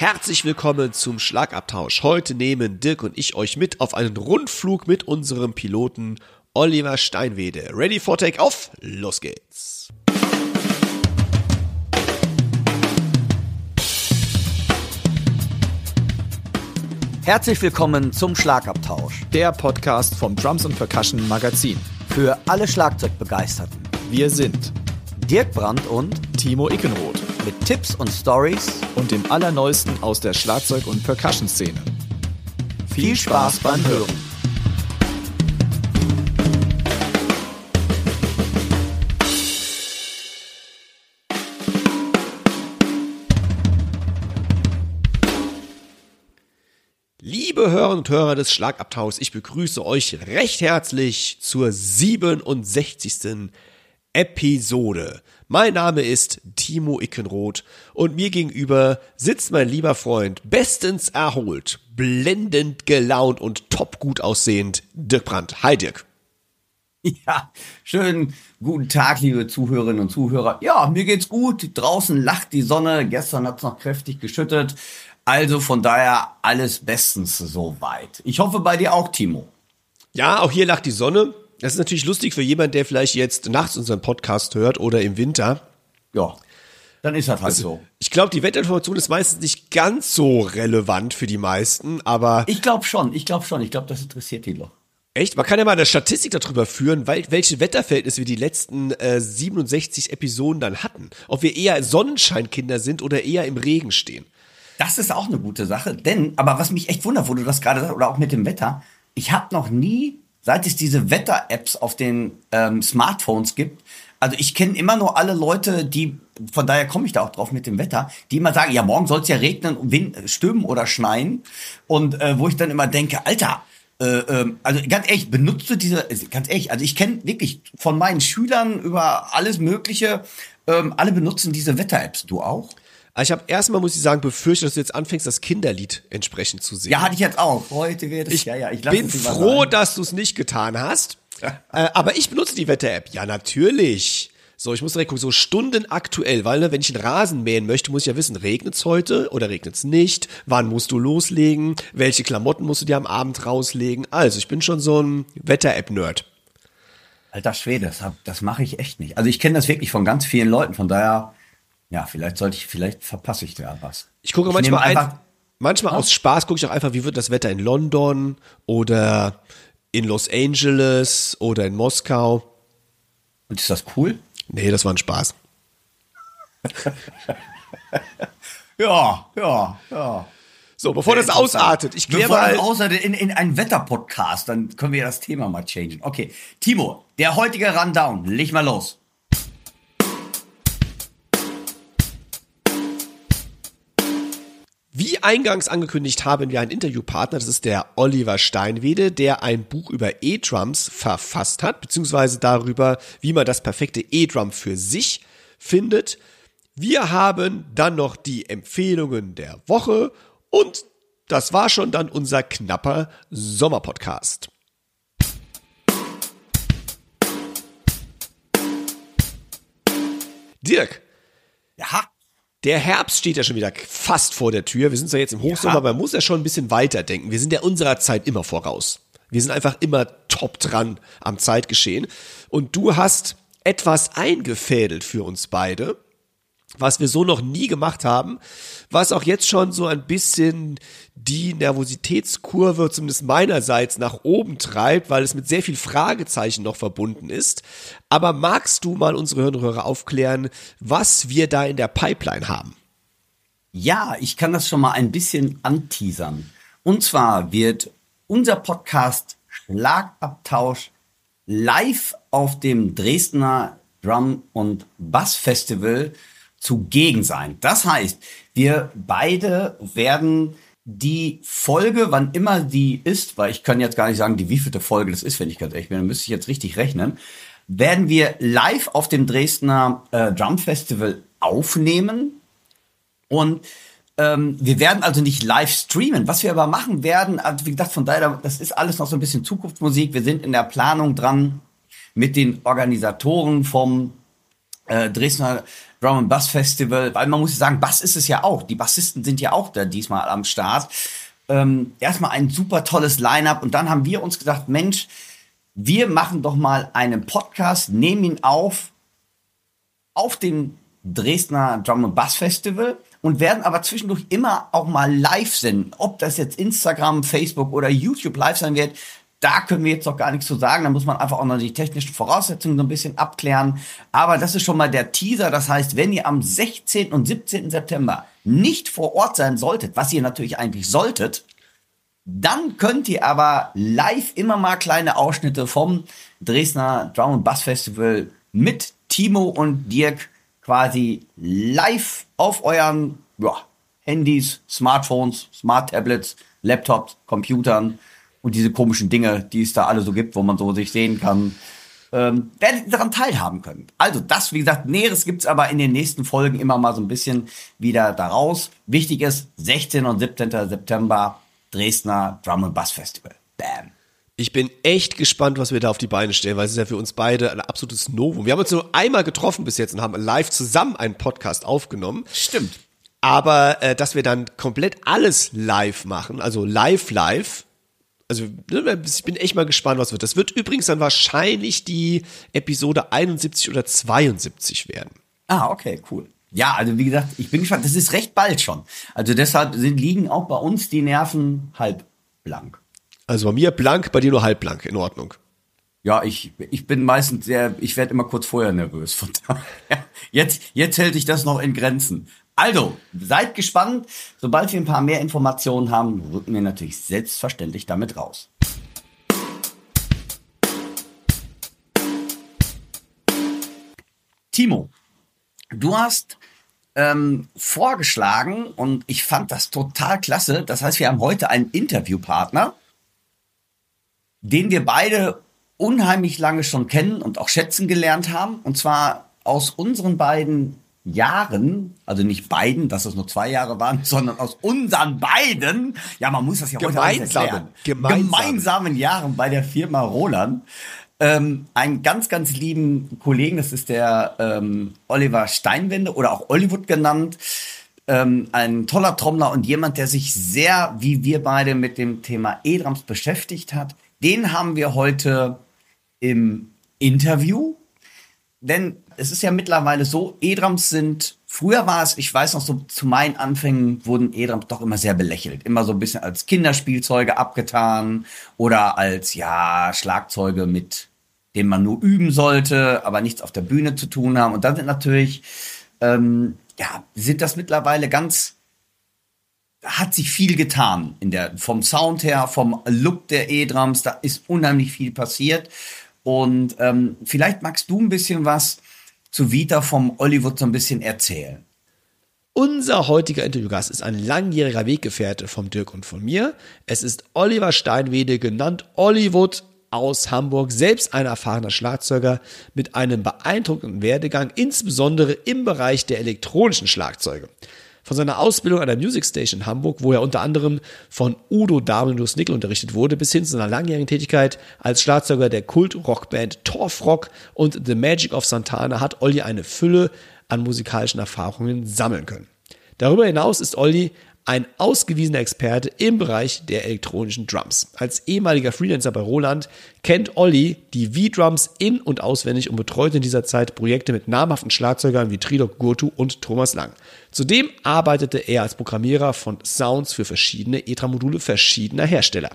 Herzlich willkommen zum Schlagabtausch. Heute nehmen Dirk und ich euch mit auf einen Rundflug mit unserem Piloten Oliver Steinwede. Ready for Take-Off? Los geht's. Herzlich willkommen zum Schlagabtausch. Der Podcast vom Drums und Percussion Magazin. Für alle Schlagzeugbegeisterten. Wir sind Dirk Brandt und Timo Ickenroth mit Tipps und Stories und dem Allerneuesten aus der Schlagzeug- und Percussion-Szene. Viel Spaß beim Hören. Liebe Hörer und Hörer des Schlagabtauschs, ich begrüße euch recht herzlich zur 67. Episode. Mein Name ist Timo Ickenroth und mir gegenüber sitzt mein lieber Freund, bestens erholt, blendend gelaunt und top gut aussehend, Dirk Brandt. Hi Dirk. Ja, schönen guten Tag, liebe Zuhörerinnen und Zuhörer. Ja, mir geht's gut. Draußen lacht die Sonne. Gestern hat's noch kräftig geschüttet. Also von daher alles bestens soweit. Ich hoffe bei dir auch, Timo. Ja, auch hier lacht die Sonne. Das ist natürlich lustig für jemanden, der vielleicht jetzt nachts unseren Podcast hört oder im Winter. Ja, dann ist das halt Also, so. Ich glaube, die Wettinformation ist meistens nicht ganz so relevant für die meisten, aber Ich glaube schon, ich glaube schon. Ich glaube, das interessiert die doch. echt, man kann ja mal eine Statistik darüber führen, weil, welche Wetterverhältnisse wir die letzten äh, 67 Episoden dann hatten. Ob wir eher Sonnenscheinkinder sind oder eher im Regen stehen. Das ist auch eine gute Sache, denn, aber was mich echt wundert, wo du das gerade sagst, oder auch mit dem Wetter, ich habe noch nie, seit es diese Wetter-Apps auf den ähm, Smartphones gibt, also ich kenne immer nur alle Leute, die, von daher komme ich da auch drauf mit dem Wetter, die immer sagen, ja, morgen soll es ja regnen, Wind, stürmen oder schneien. Und äh, wo ich dann immer denke, Alter, äh, ähm, also ganz ehrlich, benutzt du diese, ganz ehrlich, also ich kenne wirklich von meinen Schülern über alles Mögliche, ähm, alle benutzen diese Wetter-Apps. Du auch? Also ich habe erstmal, muss ich sagen, befürchtet, dass du jetzt anfängst, das Kinderlied entsprechend zu singen. Ja, hatte ich jetzt auch. Heute wird es. Ich ja, ja, ich bin froh, dass du es nicht getan hast. äh, aber ich benutze die Wetter-App. Ja, natürlich. So, ich muss direkt gucken, so Stunden aktuell, weil ne, wenn ich einen Rasen mähen möchte, muss ich ja wissen, regnet's heute oder regnet's nicht? Wann musst du loslegen? Welche Klamotten musst du dir am Abend rauslegen? Also, ich bin schon so ein Wetter-App-Nerd. Alter Schwede, das, das mache ich echt nicht. Also ich kenne das wirklich von ganz vielen Leuten. Von daher, ja, vielleicht sollte ich, vielleicht verpasse ich da was. Ich gucke Ich manchmal einfach, manchmal aus Spaß gucke ich auch einfach, wie wird das Wetter in London oder in Los Angeles oder in Moskau. Und ist das cool? Nee, das war ein Spaß. Ja, ja, ja. So, bevor das ausartet, ich kläre Bevor das mal. ausartet in, in einen Wetterpodcast, dann können wir das Thema mal changen. Okay, Timo, der heutige Rundown, leg mal los. Wie eingangs angekündigt haben wir einen Interviewpartner, das ist der Oliver Steinwede, der ein Buch über E-Drums verfasst hat, beziehungsweise darüber, wie man das perfekte E-Drum für sich findet. Wir haben dann noch die Empfehlungen der Woche und das war schon dann unser knapper Sommerpodcast. Dirk, Ja, der Herbst steht ja schon wieder fast vor der Tür. Wir sind zwar jetzt im Hochsommer, Ja. aber man muss ja schon ein bisschen weiter denken. Wir sind ja unserer Zeit immer voraus. Wir sind einfach immer top dran am Zeitgeschehen. Und du hast etwas eingefädelt für uns beide, was wir so noch nie gemacht haben, was auch jetzt schon so ein bisschen die Nervositätskurve, zumindest meinerseits, nach oben treibt, weil es mit sehr viel Fragezeichen noch verbunden ist. Aber magst du mal unsere Hörer aufklären, was wir da in der Pipeline haben? Ja, ich kann das schon mal ein bisschen anteasern. Und zwar wird unser Podcast Schlagabtausch live auf dem Dresdner Drum und Bass Festival zugegen sein. Das heißt, wir beide werden die Folge, wann immer die ist, weil ich kann jetzt gar nicht sagen, die wievielte Folge das ist, wenn ich ganz ehrlich bin, dann müsste ich jetzt richtig rechnen, werden wir live auf dem Dresdner äh, Drum Festival aufnehmen und ähm, wir werden also nicht live streamen. Was wir aber machen werden, also wie gesagt, von daher, das ist alles noch so ein bisschen Zukunftsmusik. Wir sind in der Planung dran mit den Organisatoren vom äh, Dresdner Drum and Bass Festival, weil man muss sagen, Bass ist es ja auch. Die Bassisten sind ja auch da diesmal am Start. Ähm, erstmal ein super tolles Line-up und dann haben wir uns gedacht, Mensch, wir machen doch mal einen Podcast, nehmen ihn auf auf dem Dresdner Drum and Bass Festival und werden aber zwischendurch immer auch mal live senden. Ob das jetzt Instagram, Facebook oder YouTube live sein wird, da können wir jetzt noch gar nichts zu sagen. Da muss man einfach auch noch die technischen Voraussetzungen so ein bisschen abklären. Aber das ist schon mal der Teaser. Das heißt, wenn ihr am 16. und 17. September nicht vor Ort sein solltet, was ihr natürlich eigentlich solltet, dann könnt ihr aber live immer mal kleine Ausschnitte vom Dresdner Drum and Bass Festival mit Timo und Dirk quasi live auf euren ja, Handys, Smartphones, Smart Tablets, Laptops, Computern und diese komischen Dinge, die es da alle so gibt, wo man so sich sehen kann, ähm, daran teilhaben können. Also das, wie gesagt, Näheres gibt's aber in den nächsten Folgen immer mal so ein bisschen wieder daraus. Wichtig ist, 16. und 17. September Dresdner Drum and Bass Festival. Bam. Ich bin echt gespannt, was wir da auf die Beine stellen, weil es ist ja für uns beide ein absolutes Novum. Wir haben uns nur einmal getroffen bis jetzt und haben live zusammen einen Podcast aufgenommen. Stimmt. Aber äh, dass wir dann komplett alles live machen, also live live, also ne, ich bin echt mal gespannt, was wird. Das wird übrigens dann wahrscheinlich die Episode 71 oder 72 werden. Ah, okay, cool. Ja, also wie gesagt, ich bin gespannt. Das ist recht bald schon. Also deshalb sind, liegen auch bei uns die Nerven halb blank. Also bei mir blank, bei dir nur halb blank, in Ordnung. Ja, ich, ich bin meistens sehr, ich werde immer kurz vorher nervös. Von daher, jetzt, jetzt hält sich das noch in Grenzen. Also, seid gespannt. Sobald wir ein paar mehr Informationen haben, rücken wir natürlich selbstverständlich damit raus. Timo, du hast ähm, vorgeschlagen und ich fand das total klasse. Das heißt, wir haben heute einen Interviewpartner, den wir beide unheimlich lange schon kennen und auch schätzen gelernt haben. Und zwar aus unseren beiden Jahren, also nicht beiden, dass es nur zwei Jahre waren, sondern aus unseren beiden, ja, man muss das ja heute gemeinsamen, gemeinsamen, gemeinsamen Jahren bei der Firma Roland. Ähm, einen ganz, ganz lieben Kollegen, das ist der ähm, Oliver Steinwende oder auch Hollywood genannt. Ähm, ein toller Trommler und jemand, der sich sehr, wie wir beide, mit dem Thema E-Drums beschäftigt hat. Den haben wir heute im Interview. Denn es ist ja mittlerweile so, E-Drums sind, früher war es, ich weiß noch so, zu meinen Anfängen wurden E-Drums doch immer sehr belächelt. Immer so ein bisschen als Kinderspielzeuge abgetan oder als, ja, Schlagzeuge mit denen man nur üben sollte, aber nichts auf der Bühne zu tun haben. Und dann sind natürlich, ähm, ja, sind das mittlerweile ganz, hat sich viel getan in der, vom Sound her, vom Look der E-Drums, da ist unheimlich viel passiert. Und ähm, vielleicht magst du ein bisschen was zu Vita vom Hollywood so ein bisschen erzählen. Unser heutiger Interviewgast ist ein langjähriger Weggefährte vom Dirk und von mir. Es ist Oliver Steinwede, genannt Hollywood aus Hamburg, selbst ein erfahrener Schlagzeuger mit einem beeindruckenden Werdegang, insbesondere im Bereich der elektronischen Schlagzeuge. Von seiner Ausbildung an der Music Station in Hamburg, wo er unter anderem von Udo Daminus Nickel unterrichtet wurde, bis hin zu seiner langjährigen Tätigkeit als Schlagzeuger der Kult-Rockband Torf Rock und The Magic of Santana hat Olli eine Fülle an musikalischen Erfahrungen sammeln können. Darüber hinaus ist Olli ein ausgewiesener Experte im Bereich der elektronischen Drums. Als ehemaliger Freelancer bei Roland kennt Olli die V-Drums in- und auswendig und betreut in dieser Zeit Projekte mit namhaften Schlagzeugern wie Trilok Gurtu und Thomas Lang. Zudem arbeitete er als Programmierer von Sounds für verschiedene ETRA-Module verschiedener Hersteller.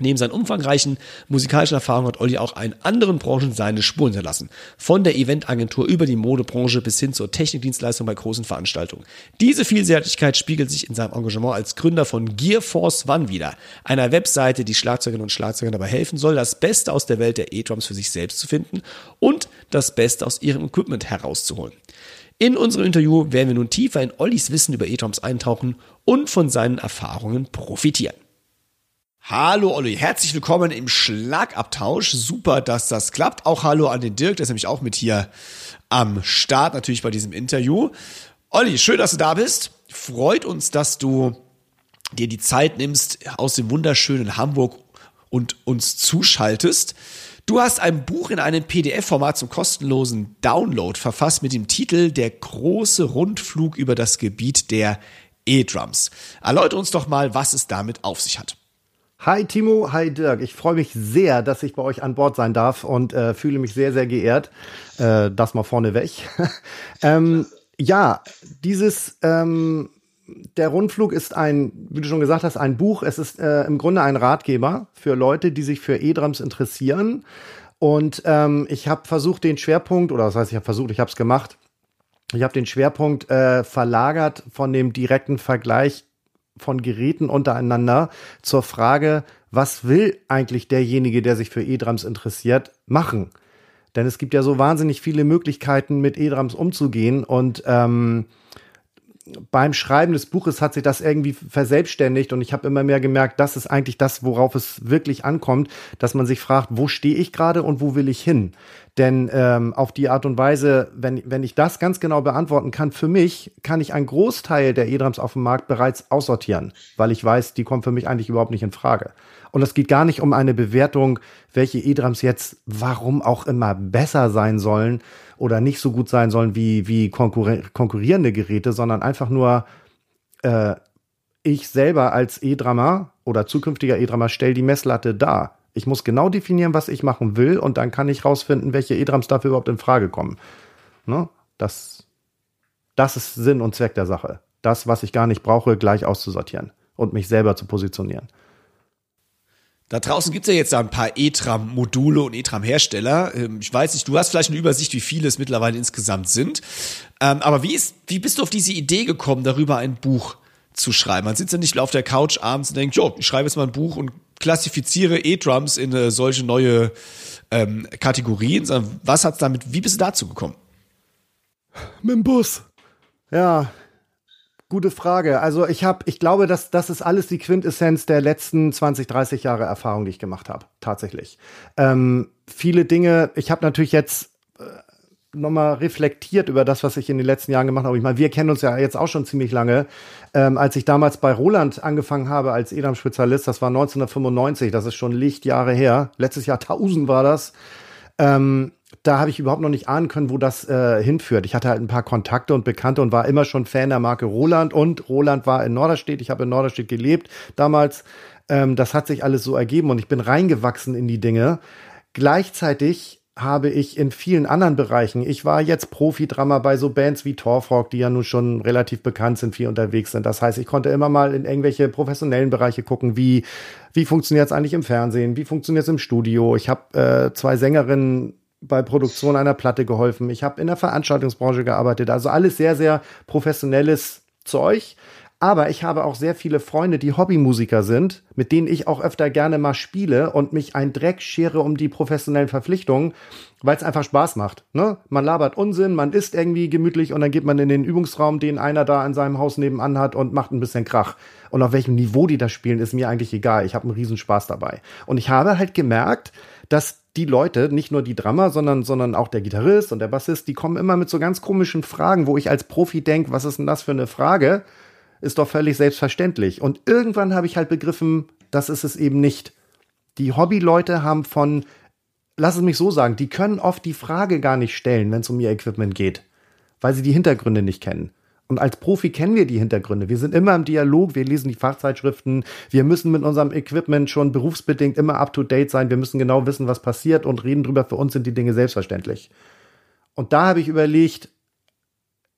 Neben seinen umfangreichen musikalischen Erfahrungen hat Olli auch in anderen Branchen seine Spuren hinterlassen. Von der Eventagentur über die Modebranche bis hin zur Technikdienstleistung bei großen Veranstaltungen. Diese Vielseitigkeit spiegelt sich in seinem Engagement als Gründer von Gearforce One wieder, einer Webseite, die Schlagzeugerinnen und Schlagzeugern dabei helfen soll, das Beste aus der Welt der E-Drums für sich selbst zu finden und das Beste aus ihrem Equipment herauszuholen. In unserem Interview werden wir nun tiefer in Ollis Wissen über E-Drums eintauchen und von seinen Erfahrungen profitieren. Hallo Olli, herzlich willkommen im Schlagabtausch. Super, dass das klappt. Auch hallo an den Dirk, der ist nämlich auch mit hier am Start natürlich bei diesem Interview. Olli, schön, dass du da bist. Freut uns, dass du dir die Zeit nimmst aus dem wunderschönen Hamburg und uns zuschaltest. Du hast ein Buch in einem PDF-Format zum kostenlosen Download verfasst mit dem Titel Der große Rundflug über das Gebiet der E-Drums. Erläutere uns doch mal, was es damit auf sich hat. Hi Timo, hi Dirk. Ich freue mich sehr, dass ich bei euch an Bord sein darf und äh, fühle mich sehr, sehr geehrt. Äh, das mal vorneweg. ähm, ja, dieses ähm, der Rundflug ist ein, wie du schon gesagt hast, ein Buch. Es ist äh, im Grunde ein Ratgeber für Leute, die sich für E-Drums interessieren. Und ähm, ich habe versucht, den Schwerpunkt, oder das heißt, ich habe versucht, ich habe es gemacht. Ich habe den Schwerpunkt äh, verlagert von dem direkten Vergleich von Geräten untereinander zur Frage, was will eigentlich derjenige, der sich für E-Drums interessiert, machen? Denn es gibt ja so wahnsinnig viele Möglichkeiten, mit E-Drums umzugehen und ähm, beim Schreiben des Buches hat sich das irgendwie verselbstständigt und ich habe immer mehr gemerkt, das ist eigentlich das, worauf es wirklich ankommt, dass man sich fragt, wo stehe ich gerade und wo will ich hin? Denn ähm, auf die Art und Weise, wenn, wenn ich das ganz genau beantworten kann, für mich kann ich einen Großteil der E-Drums auf dem Markt bereits aussortieren, weil ich weiß, die kommen für mich eigentlich überhaupt nicht in Frage. Und es geht gar nicht um eine Bewertung, welche E-Drums jetzt warum auch immer besser sein sollen oder nicht so gut sein sollen wie, wie konkurri konkurrierende Geräte, sondern einfach nur äh, ich selber als E-Drummer oder zukünftiger E-Drummer stelle die Messlatte dar. Ich muss genau definieren, was ich machen will und dann kann ich rausfinden, welche E-Drums dafür überhaupt in Frage kommen. Ne? Das, das ist Sinn und Zweck der Sache. Das, was ich gar nicht brauche, gleich auszusortieren und mich selber zu positionieren. Da draußen gibt's ja jetzt ein paar E-Tram-Module und E-Tram-Hersteller. Ähm, ich weiß nicht, du hast vielleicht eine Übersicht, wie viele es mittlerweile insgesamt sind. Ähm, aber wie, ist, wie bist du auf diese Idee gekommen, darüber ein Buch zu schreiben? Man sitzt ja nicht auf der Couch abends und denkt, jo, ich schreibe jetzt mal ein Buch und klassifiziere E-Drums in äh, solche neue ähm, Kategorien, sondern was hat's damit, wie bist du dazu gekommen? Mit dem Bus. Ja, Gute Frage. Also ich habe, ich glaube, dass das ist alles die Quintessenz der letzten 20, 30 Jahre Erfahrung, die ich gemacht habe. Tatsächlich. Ähm, viele Dinge. Ich habe natürlich jetzt nochmal reflektiert über das, was ich in den letzten Jahren gemacht habe. Ich meine, wir kennen uns ja jetzt auch schon ziemlich lange. Ähm, als ich damals bei Roland angefangen habe als Edam-Spezialist, das war 1995, das ist schon Lichtjahre her. Letztes Jahr 1000 war das. Ähm, da habe ich überhaupt noch nicht ahnen können, wo das äh, hinführt. Ich hatte halt ein paar Kontakte und Bekannte und war immer schon Fan der Marke Roland und Roland war in Norderstedt. Ich habe in Norderstedt gelebt damals. Ähm, das hat sich alles so ergeben und ich bin reingewachsen in die Dinge. Gleichzeitig habe ich in vielen anderen Bereichen, ich war jetzt Profi-Drummer bei so Bands wie Torfrock, die ja nun schon relativ bekannt sind, viel unterwegs sind. Das heißt, ich konnte immer mal in irgendwelche professionellen Bereiche gucken, wie, wie funktioniert es eigentlich im Fernsehen, wie funktioniert es im Studio. Ich habe äh, zwei Sängerinnen bei Produktion einer Platte geholfen. Ich habe in der Veranstaltungsbranche gearbeitet. Also alles sehr, sehr professionelles Zeug. Aber ich habe auch sehr viele Freunde, die Hobbymusiker sind, mit denen ich auch öfter gerne mal spiele und mich ein Dreck schere um die professionellen Verpflichtungen, weil es einfach Spaß macht. Ne? Man labert Unsinn, man isst irgendwie gemütlich und dann geht man in den Übungsraum, den einer da in seinem Haus nebenan hat und macht ein bisschen Krach. Und auf welchem Niveau die das spielen, ist mir eigentlich egal. Ich habe einen riesen Spaß dabei. Und ich habe halt gemerkt, dass die Leute, nicht nur die Drummer, sondern, sondern auch der Gitarrist und der Bassist, die kommen immer mit so ganz komischen Fragen, wo ich als Profi denke, was ist denn das für eine Frage? Ist doch völlig selbstverständlich. Und irgendwann habe ich halt begriffen, das ist es eben nicht. Die Hobbyleute haben von, lass es mich so sagen, die können oft die Frage gar nicht stellen, wenn es um ihr Equipment geht, weil sie die Hintergründe nicht kennen. Und als Profi kennen wir die Hintergründe. Wir sind immer im Dialog, wir lesen die Fachzeitschriften, wir müssen mit unserem Equipment schon berufsbedingt immer up to date sein, wir müssen genau wissen, was passiert und reden drüber. Für uns sind die Dinge selbstverständlich. Und da habe ich überlegt,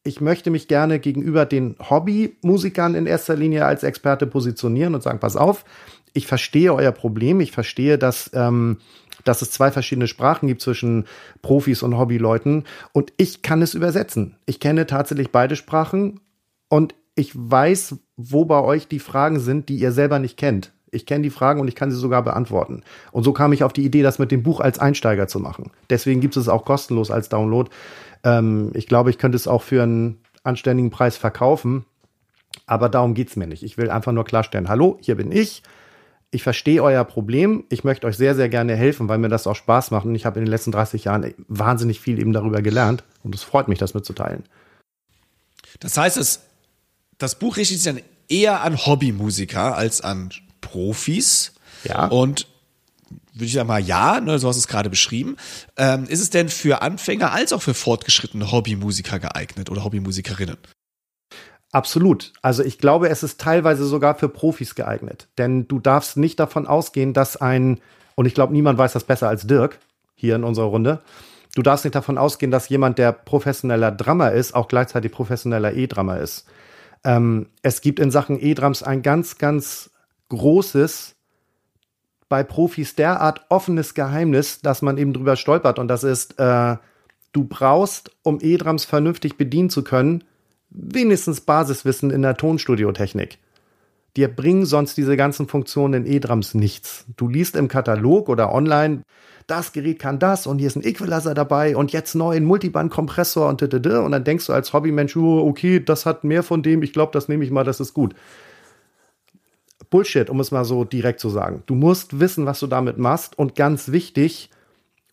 ich möchte mich gerne gegenüber den Hobbymusikern in erster Linie als Experte positionieren und sagen, pass auf, ich verstehe euer Problem, ich verstehe, dass ähm, dass es zwei verschiedene Sprachen gibt zwischen Profis und Hobbyleuten und ich kann es übersetzen. Ich kenne tatsächlich beide Sprachen und ich weiß, wo bei euch die Fragen sind, die ihr selber nicht kennt. Ich kenne die Fragen und ich kann sie sogar beantworten. Und so kam ich auf die Idee, das mit dem Buch als Einsteiger zu machen. Deswegen gibt es auch kostenlos als Download. Ähm, ich glaube, ich könnte es auch für einen anständigen Preis verkaufen. Aber darum geht's mir nicht. Ich will einfach nur klarstellen, hallo, hier bin ich ich verstehe euer Problem. Ich möchte euch sehr, sehr gerne helfen, weil mir das auch Spaß macht. Und ich habe in den letzten 30 Jahren wahnsinnig viel eben darüber gelernt. Und es freut mich, das mitzuteilen. Das heißt, es, das Buch richtet sich dann eher an Hobbymusiker als an Profis. Ja. Und würde ich sagen mal ja, ne, so hast du es gerade beschrieben. Ähm, ist es denn für Anfänger als auch für fortgeschrittene Hobbymusiker geeignet oder Hobbymusikerinnen? Absolut. Also ich glaube, es ist teilweise sogar für Profis geeignet. Denn du darfst nicht davon ausgehen, dass ein, und ich glaube, niemand weiß das besser als Dirk hier in unserer Runde, du darfst nicht davon ausgehen, dass jemand, der professioneller Drummer ist, auch gleichzeitig professioneller E-Drummer ist. Ähm, es gibt in Sachen E-Drums ein ganz, ganz großes, bei Profis derart offenes Geheimnis, dass man eben drüber stolpert. Und das ist, äh, du brauchst, um E-Drums vernünftig bedienen zu können, wenigstens Basiswissen in der Tonstudiotechnik. Dir bringen sonst diese ganzen Funktionen in E-Drums nichts. Du liest im Katalog oder online, das Gerät kann das und hier ist ein Equalizer dabei und jetzt neu ein Multiband-Kompressor und und dann denkst du als Hobbymensch, oh, okay, das hat mehr von dem, ich glaube, das nehme ich mal, das ist gut. Bullshit, um es mal so direkt zu sagen. Du musst wissen, was du damit machst und ganz wichtig,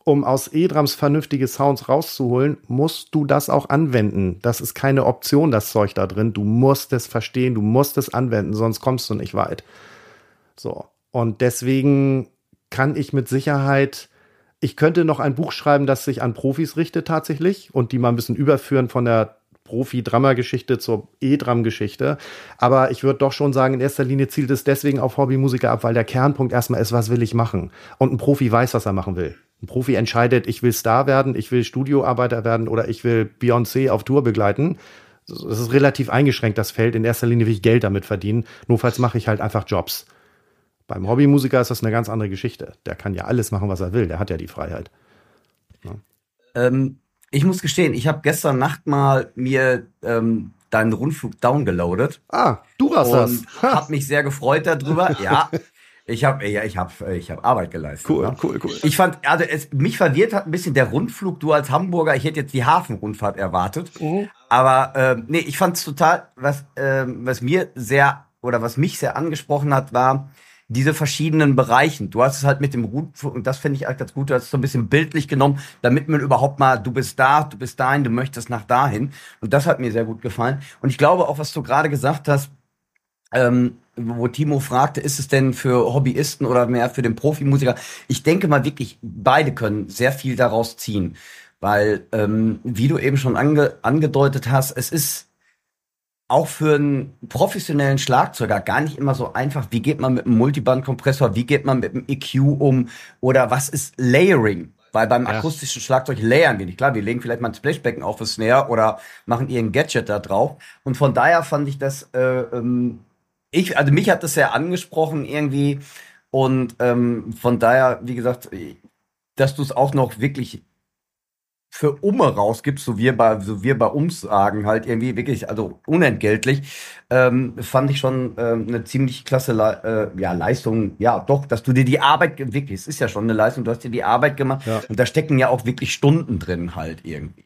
um aus E-Drums vernünftige Sounds rauszuholen, musst du das auch anwenden. Das ist keine Option, das Zeug da drin. Du musst es verstehen, du musst es anwenden, sonst kommst du nicht weit. So. Und deswegen kann ich mit Sicherheit, ich könnte noch ein Buch schreiben, das sich an Profis richtet tatsächlich und die mal ein bisschen überführen von der Profi-Drama-Geschichte zur E-Dram-Geschichte. Aber ich würde doch schon sagen, in erster Linie zielt es deswegen auf Hobbymusiker ab, weil der Kernpunkt erstmal ist, was will ich machen? Und ein Profi weiß, was er machen will. Ein Profi entscheidet, ich will Star werden, ich will Studioarbeiter werden oder ich will Beyoncé auf Tour begleiten. Es ist relativ eingeschränkt, das Feld. In erster Linie will ich Geld damit verdienen. Notfalls mache ich halt einfach Jobs. Beim Hobbymusiker ist das eine ganz andere Geschichte. Der kann ja alles machen, was er will. Der hat ja die Freiheit. Ja. Ähm, ich muss gestehen, ich habe gestern Nacht mal mir ähm, deinen Rundflug downgeloadet. Ah, du hast das. Und hab mich sehr gefreut darüber. ja. Ich habe ja, ich habe ich habe Arbeit geleistet. Cool, ne? cool, cool. Ich fand also es, mich verwirrt hat ein bisschen der Rundflug du als Hamburger, ich hätte jetzt die Hafenrundfahrt erwartet. Mhm. Aber ähm, nee, ich fand es total was ähm, was mir sehr oder was mich sehr angesprochen hat, war diese verschiedenen Bereichen. Du hast es halt mit dem Rundflug, und das finde ich halt ganz gut, du hast es so ein bisschen bildlich genommen, damit man überhaupt mal, du bist da, du bist dahin, du möchtest nach dahin. Und das hat mir sehr gut gefallen. Und ich glaube auch, was du gerade gesagt hast, ähm, wo Timo fragte, ist es denn für Hobbyisten oder mehr für den Profimusiker? Ich denke mal wirklich, beide können sehr viel daraus ziehen. Weil, ähm, wie du eben schon ange angedeutet hast, es ist auch für einen professionellen Schlagzeuger gar nicht immer so einfach. Wie geht man mit einem Multibandkompressor? Wie geht man mit einem EQ um? Oder was ist Layering? Weil beim ja. akustischen Schlagzeug layern wir nicht. Klar, wir legen vielleicht mal ein Splashbecken auf das Snare oder machen irgendein Gadget da drauf. Und von daher fand ich das, äh, ähm, ich, also mich hat das sehr angesprochen irgendwie. Und ähm, von daher, wie gesagt, dass du es auch noch wirklich für Umme rausgibst, so wir bei, so wir bei uns sagen, halt irgendwie wirklich, also unentgeltlich, ähm, fand ich schon ähm, eine ziemlich klasse Le äh, ja, Leistung. Ja, doch, dass du dir die Arbeit, wirklich, es ist ja schon eine Leistung, du hast dir die Arbeit gemacht ja. und da stecken ja auch wirklich Stunden drin halt irgendwie.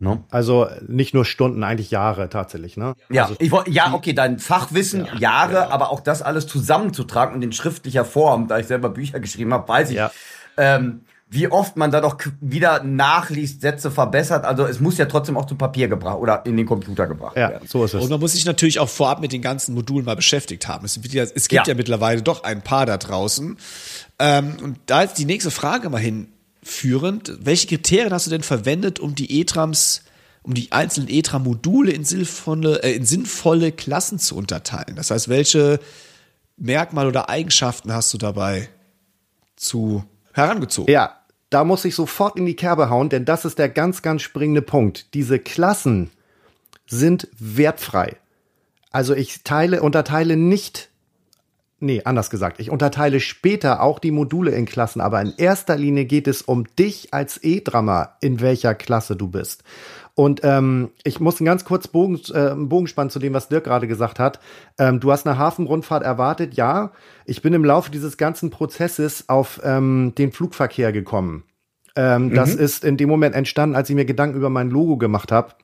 No? Ne? Also nicht nur Stunden, eigentlich Jahre tatsächlich, ne? Ja, also, ich, ja, okay, dein Fachwissen, ja, Jahre, ja. aber auch das alles zusammenzutragen und in schriftlicher Form, da ich selber Bücher geschrieben habe, weiß ich, ja. ähm, wie oft man da doch wieder nachliest, Sätze verbessert. Also es muss ja trotzdem auch zu Papier gebracht oder in den Computer gebracht ja, werden. So ist es. Und man muss sich natürlich auch vorab mit den ganzen Modulen mal beschäftigt haben. Es, ja, es gibt ja. ja. mittlerweile doch ein paar da draußen. Ähm, und da ist die nächste Frage mal hinführend. Welche Kriterien hast du denn verwendet, um die E-Trams um die einzelnen E-Tram-Module in sinnvolle, äh, in sinnvolle Klassen zu unterteilen? Das heißt, welche Merkmale oder Eigenschaften hast du dabei zu herangezogen? Ja, da muss ich sofort in die Kerbe hauen, denn das ist der ganz, ganz springende Punkt. Diese Klassen sind wertfrei. Also ich teile, unterteile nicht, nee, anders gesagt, ich unterteile später auch die Module in Klassen, aber in erster Linie geht es um dich als E-Drummer, in welcher Klasse du bist. Und ähm, ich muss einen ganz kurz Bogen, äh, Bogen spannen zu dem, was Dirk gerade gesagt hat. Ähm, du hast eine Hafenrundfahrt erwartet, ja. Ich bin im Laufe dieses ganzen Prozesses auf ähm, den Flugverkehr gekommen. Ähm, mhm. Das ist in dem Moment entstanden, als ich mir Gedanken über mein Logo gemacht habe.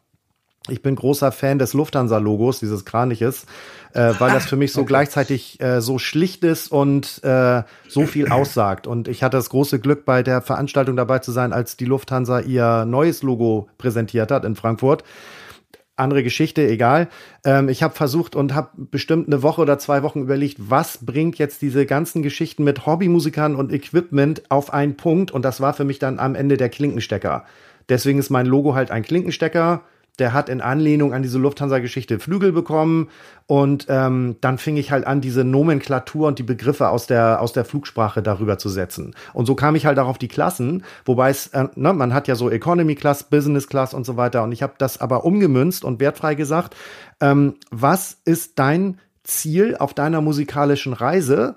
Ich bin großer Fan des Lufthansa-Logos, dieses Kraniches, äh, weil das für mich so gleichzeitig äh, so schlicht ist und äh, so viel aussagt. Und ich hatte das große Glück, bei der Veranstaltung dabei zu sein, als die Lufthansa ihr neues Logo präsentiert hat in Frankfurt. andere Geschichte, egal. Ähm, ich habe versucht und habe bestimmt eine Woche oder zwei Wochen überlegt, was bringt jetzt diese ganzen Geschichten mit Hobbymusikern und Equipment auf einen Punkt und das war für mich dann am Ende der Klinkenstecker. Deswegen ist mein Logo halt ein Klinkenstecker der hat in Anlehnung an diese Lufthansa-Geschichte Flügel bekommen und ähm, dann fing ich halt an, diese Nomenklatur und die Begriffe aus der aus der Flugsprache darüber zu setzen. Und so kam ich halt auch auf die Klassen, wobei es, äh, ne, man hat ja so Economy Class, Business Class und so weiter. Und ich habe das aber umgemünzt und wertfrei gesagt, ähm, was ist dein Ziel auf deiner musikalischen Reise?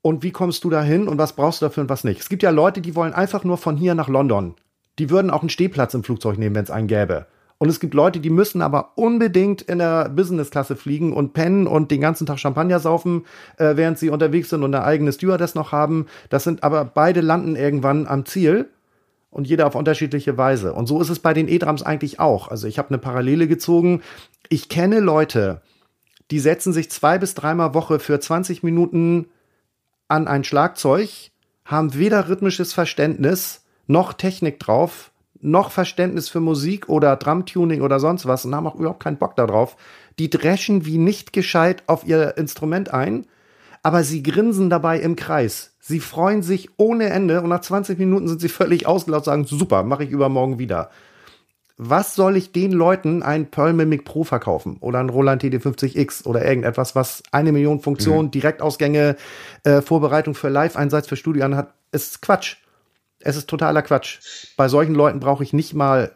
Und wie kommst du dahin und was brauchst du dafür und was nicht? Es gibt ja Leute, die wollen einfach nur von hier nach London. Die würden auch einen Stehplatz im Flugzeug nehmen, wenn es einen gäbe. Und es gibt Leute, die müssen aber unbedingt in der Business-Klasse fliegen und pennen und den ganzen Tag Champagner saufen, äh, während sie unterwegs sind und eine eigene Stewardess noch haben. Das sind aber beide landen irgendwann am Ziel und jeder auf unterschiedliche Weise. Und so ist es bei den E-Drums eigentlich auch. Also ich habe eine Parallele gezogen. Ich kenne Leute, die setzen sich zwei bis dreimal Woche für 20 Minuten an ein Schlagzeug, haben weder rhythmisches Verständnis noch Technik drauf, noch Verständnis für Musik oder Drumtuning oder sonst was und haben auch überhaupt keinen Bock darauf. Die dreschen wie nicht gescheit auf ihr Instrument ein, aber sie grinsen dabei im Kreis. Sie freuen sich ohne Ende und nach 20 Minuten sind sie völlig ausgelaugt und sagen, super, mache ich übermorgen wieder. Was soll ich den Leuten ein Pearl Mimic Pro verkaufen oder ein Roland TD50X oder irgendetwas, was eine Million Funktionen, mhm. Direktausgänge, äh, Vorbereitung für Live-Einsatz für Studio anhat? Ist Quatsch. Es ist totaler Quatsch. Bei solchen Leuten brauche ich nicht mal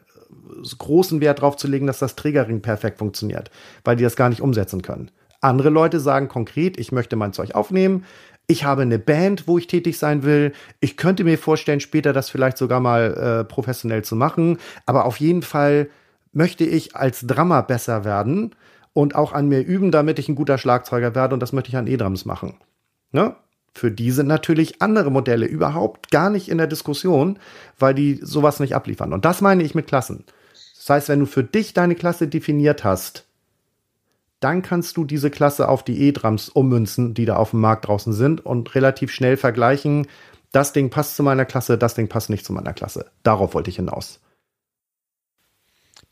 großen Wert drauf zu legen, dass das Trägerring perfekt funktioniert, weil die das gar nicht umsetzen können. Andere Leute sagen konkret, ich möchte mein Zeug aufnehmen, ich habe eine Band, wo ich tätig sein will. Ich könnte mir vorstellen, später das vielleicht sogar mal äh, professionell zu machen. Aber auf jeden Fall möchte ich als Drummer besser werden und auch an mir üben, damit ich ein guter Schlagzeuger werde. Und das möchte ich an E-Drums machen. Ne? Für die sind natürlich andere Modelle überhaupt gar nicht in der Diskussion, weil die sowas nicht abliefern. Und das meine ich mit Klassen. Das heißt, wenn du für dich deine Klasse definiert hast, dann kannst du diese Klasse auf die E-Drums ummünzen, die da auf dem Markt draußen sind und relativ schnell vergleichen, das Ding passt zu meiner Klasse, das Ding passt nicht zu meiner Klasse. Darauf wollte ich hinaus.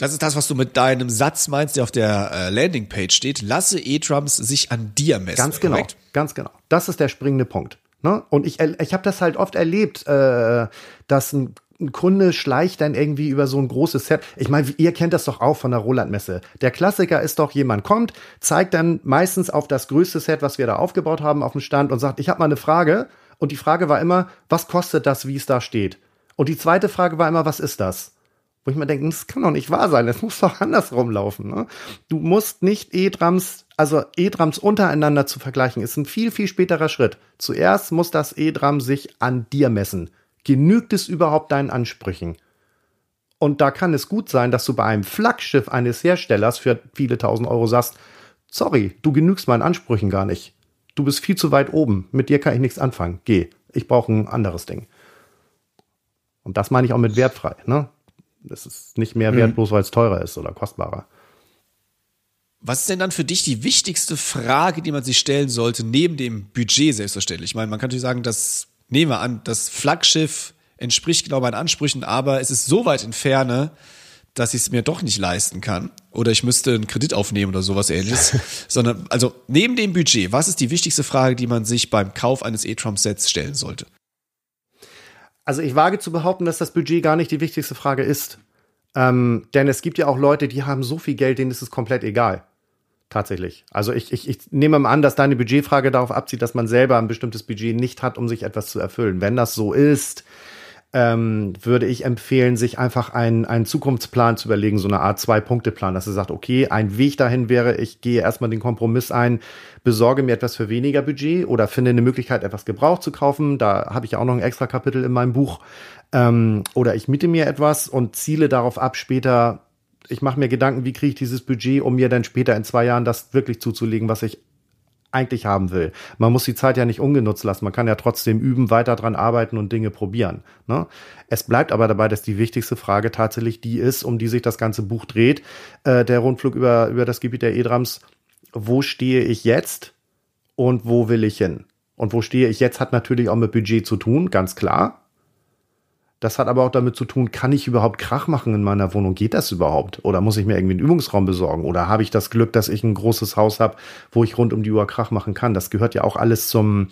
Das ist das, was du mit deinem Satz meinst, der auf der äh, Landingpage steht. Lasse E-Drums sich an dir messen. Ganz genau, korrekt? ganz genau. Das ist der springende Punkt. Ne? Und ich, ich habe das halt oft erlebt, äh, dass ein ein Kunde schleicht dann irgendwie über so ein großes Set. Ich meine, ihr kennt das doch auch von der Roland-Messe. Der Klassiker ist doch, jemand kommt, zeigt dann meistens auf das größte Set, was wir da aufgebaut haben, auf dem Stand und sagt, ich habe mal eine Frage. Und die Frage war immer, was kostet das, wie es da steht? Und die zweite Frage war immer, was ist das? Wo ich mir denke, das kann doch nicht wahr sein, das muss doch andersrum laufen. Ne? Du musst nicht E-Drums, also E-Drums untereinander zu vergleichen, ist ein viel, viel späterer Schritt. Zuerst muss das E-Drum sich an dir messen. Genügt es überhaupt deinen Ansprüchen? Und da kann es gut sein, dass du bei einem Flaggschiff eines Herstellers für viele tausend Euro sagst, sorry, du genügst meinen Ansprüchen gar nicht. Du bist viel zu weit oben. Mit dir kann ich nichts anfangen. Geh. Ich brauche ein anderes Ding. Und das meine ich auch mit wertfrei. Ne? Es ist nicht mehr wert, mhm. bloß weil es teurer ist oder kostbarer. Was ist denn dann für dich die wichtigste Frage, die man sich stellen sollte, neben dem Budget selbstverständlich? Ich meine, man kann natürlich sagen, das nehmen wir an, das Flaggschiff entspricht genau meinen Ansprüchen, aber es ist so weit in Ferne, dass ich es mir doch nicht leisten kann. Oder ich müsste einen Kredit aufnehmen oder sowas ähnliches. Sondern, also neben dem Budget, was ist die wichtigste Frage, die man sich beim Kauf eines E-Trump-Sets stellen sollte? Also ich wage zu behaupten, dass das Budget gar nicht die wichtigste Frage ist. Ähm, denn es gibt ja auch Leute, die haben so viel Geld, denen ist es komplett egal. Tatsächlich. Also ich, ich, ich nehme mal an, dass deine Budgetfrage darauf abzieht, dass man selber ein bestimmtes Budget nicht hat, um sich etwas zu erfüllen. Wenn das so ist, ähm, würde ich empfehlen, sich einfach einen, einen Zukunftsplan zu überlegen, so eine Art Zwei-Punkte-Plan, dass er sagt, okay, ein Weg dahin wäre, ich gehe erstmal den Kompromiss ein, besorge mir etwas für weniger Budget oder finde eine Möglichkeit, etwas Gebraucht zu kaufen. Da habe ich ja auch noch ein extra Kapitel in meinem Buch. Ähm, oder ich miete mir etwas und ziele darauf ab, später ich mache mir Gedanken, wie kriege ich dieses Budget, um mir dann später in zwei Jahren das wirklich zuzulegen, was ich eigentlich haben will. Man muss die Zeit ja nicht ungenutzt lassen. Man kann ja trotzdem üben, weiter dran arbeiten und Dinge probieren. Ne? Es bleibt aber dabei, dass die wichtigste Frage tatsächlich die ist, um die sich das ganze Buch dreht. Äh, der Rundflug über, über das Gebiet der E-Drums. Wo stehe ich jetzt und wo will ich hin? Und wo stehe ich jetzt hat natürlich auch mit Budget zu tun, ganz klar. Das hat aber auch damit zu tun, kann ich überhaupt Krach machen in meiner Wohnung? Geht das überhaupt? Oder muss ich mir irgendwie einen Übungsraum besorgen? Oder habe ich das Glück, dass ich ein großes Haus habe, wo ich rund um die Uhr Krach machen kann? Das gehört ja auch alles zum,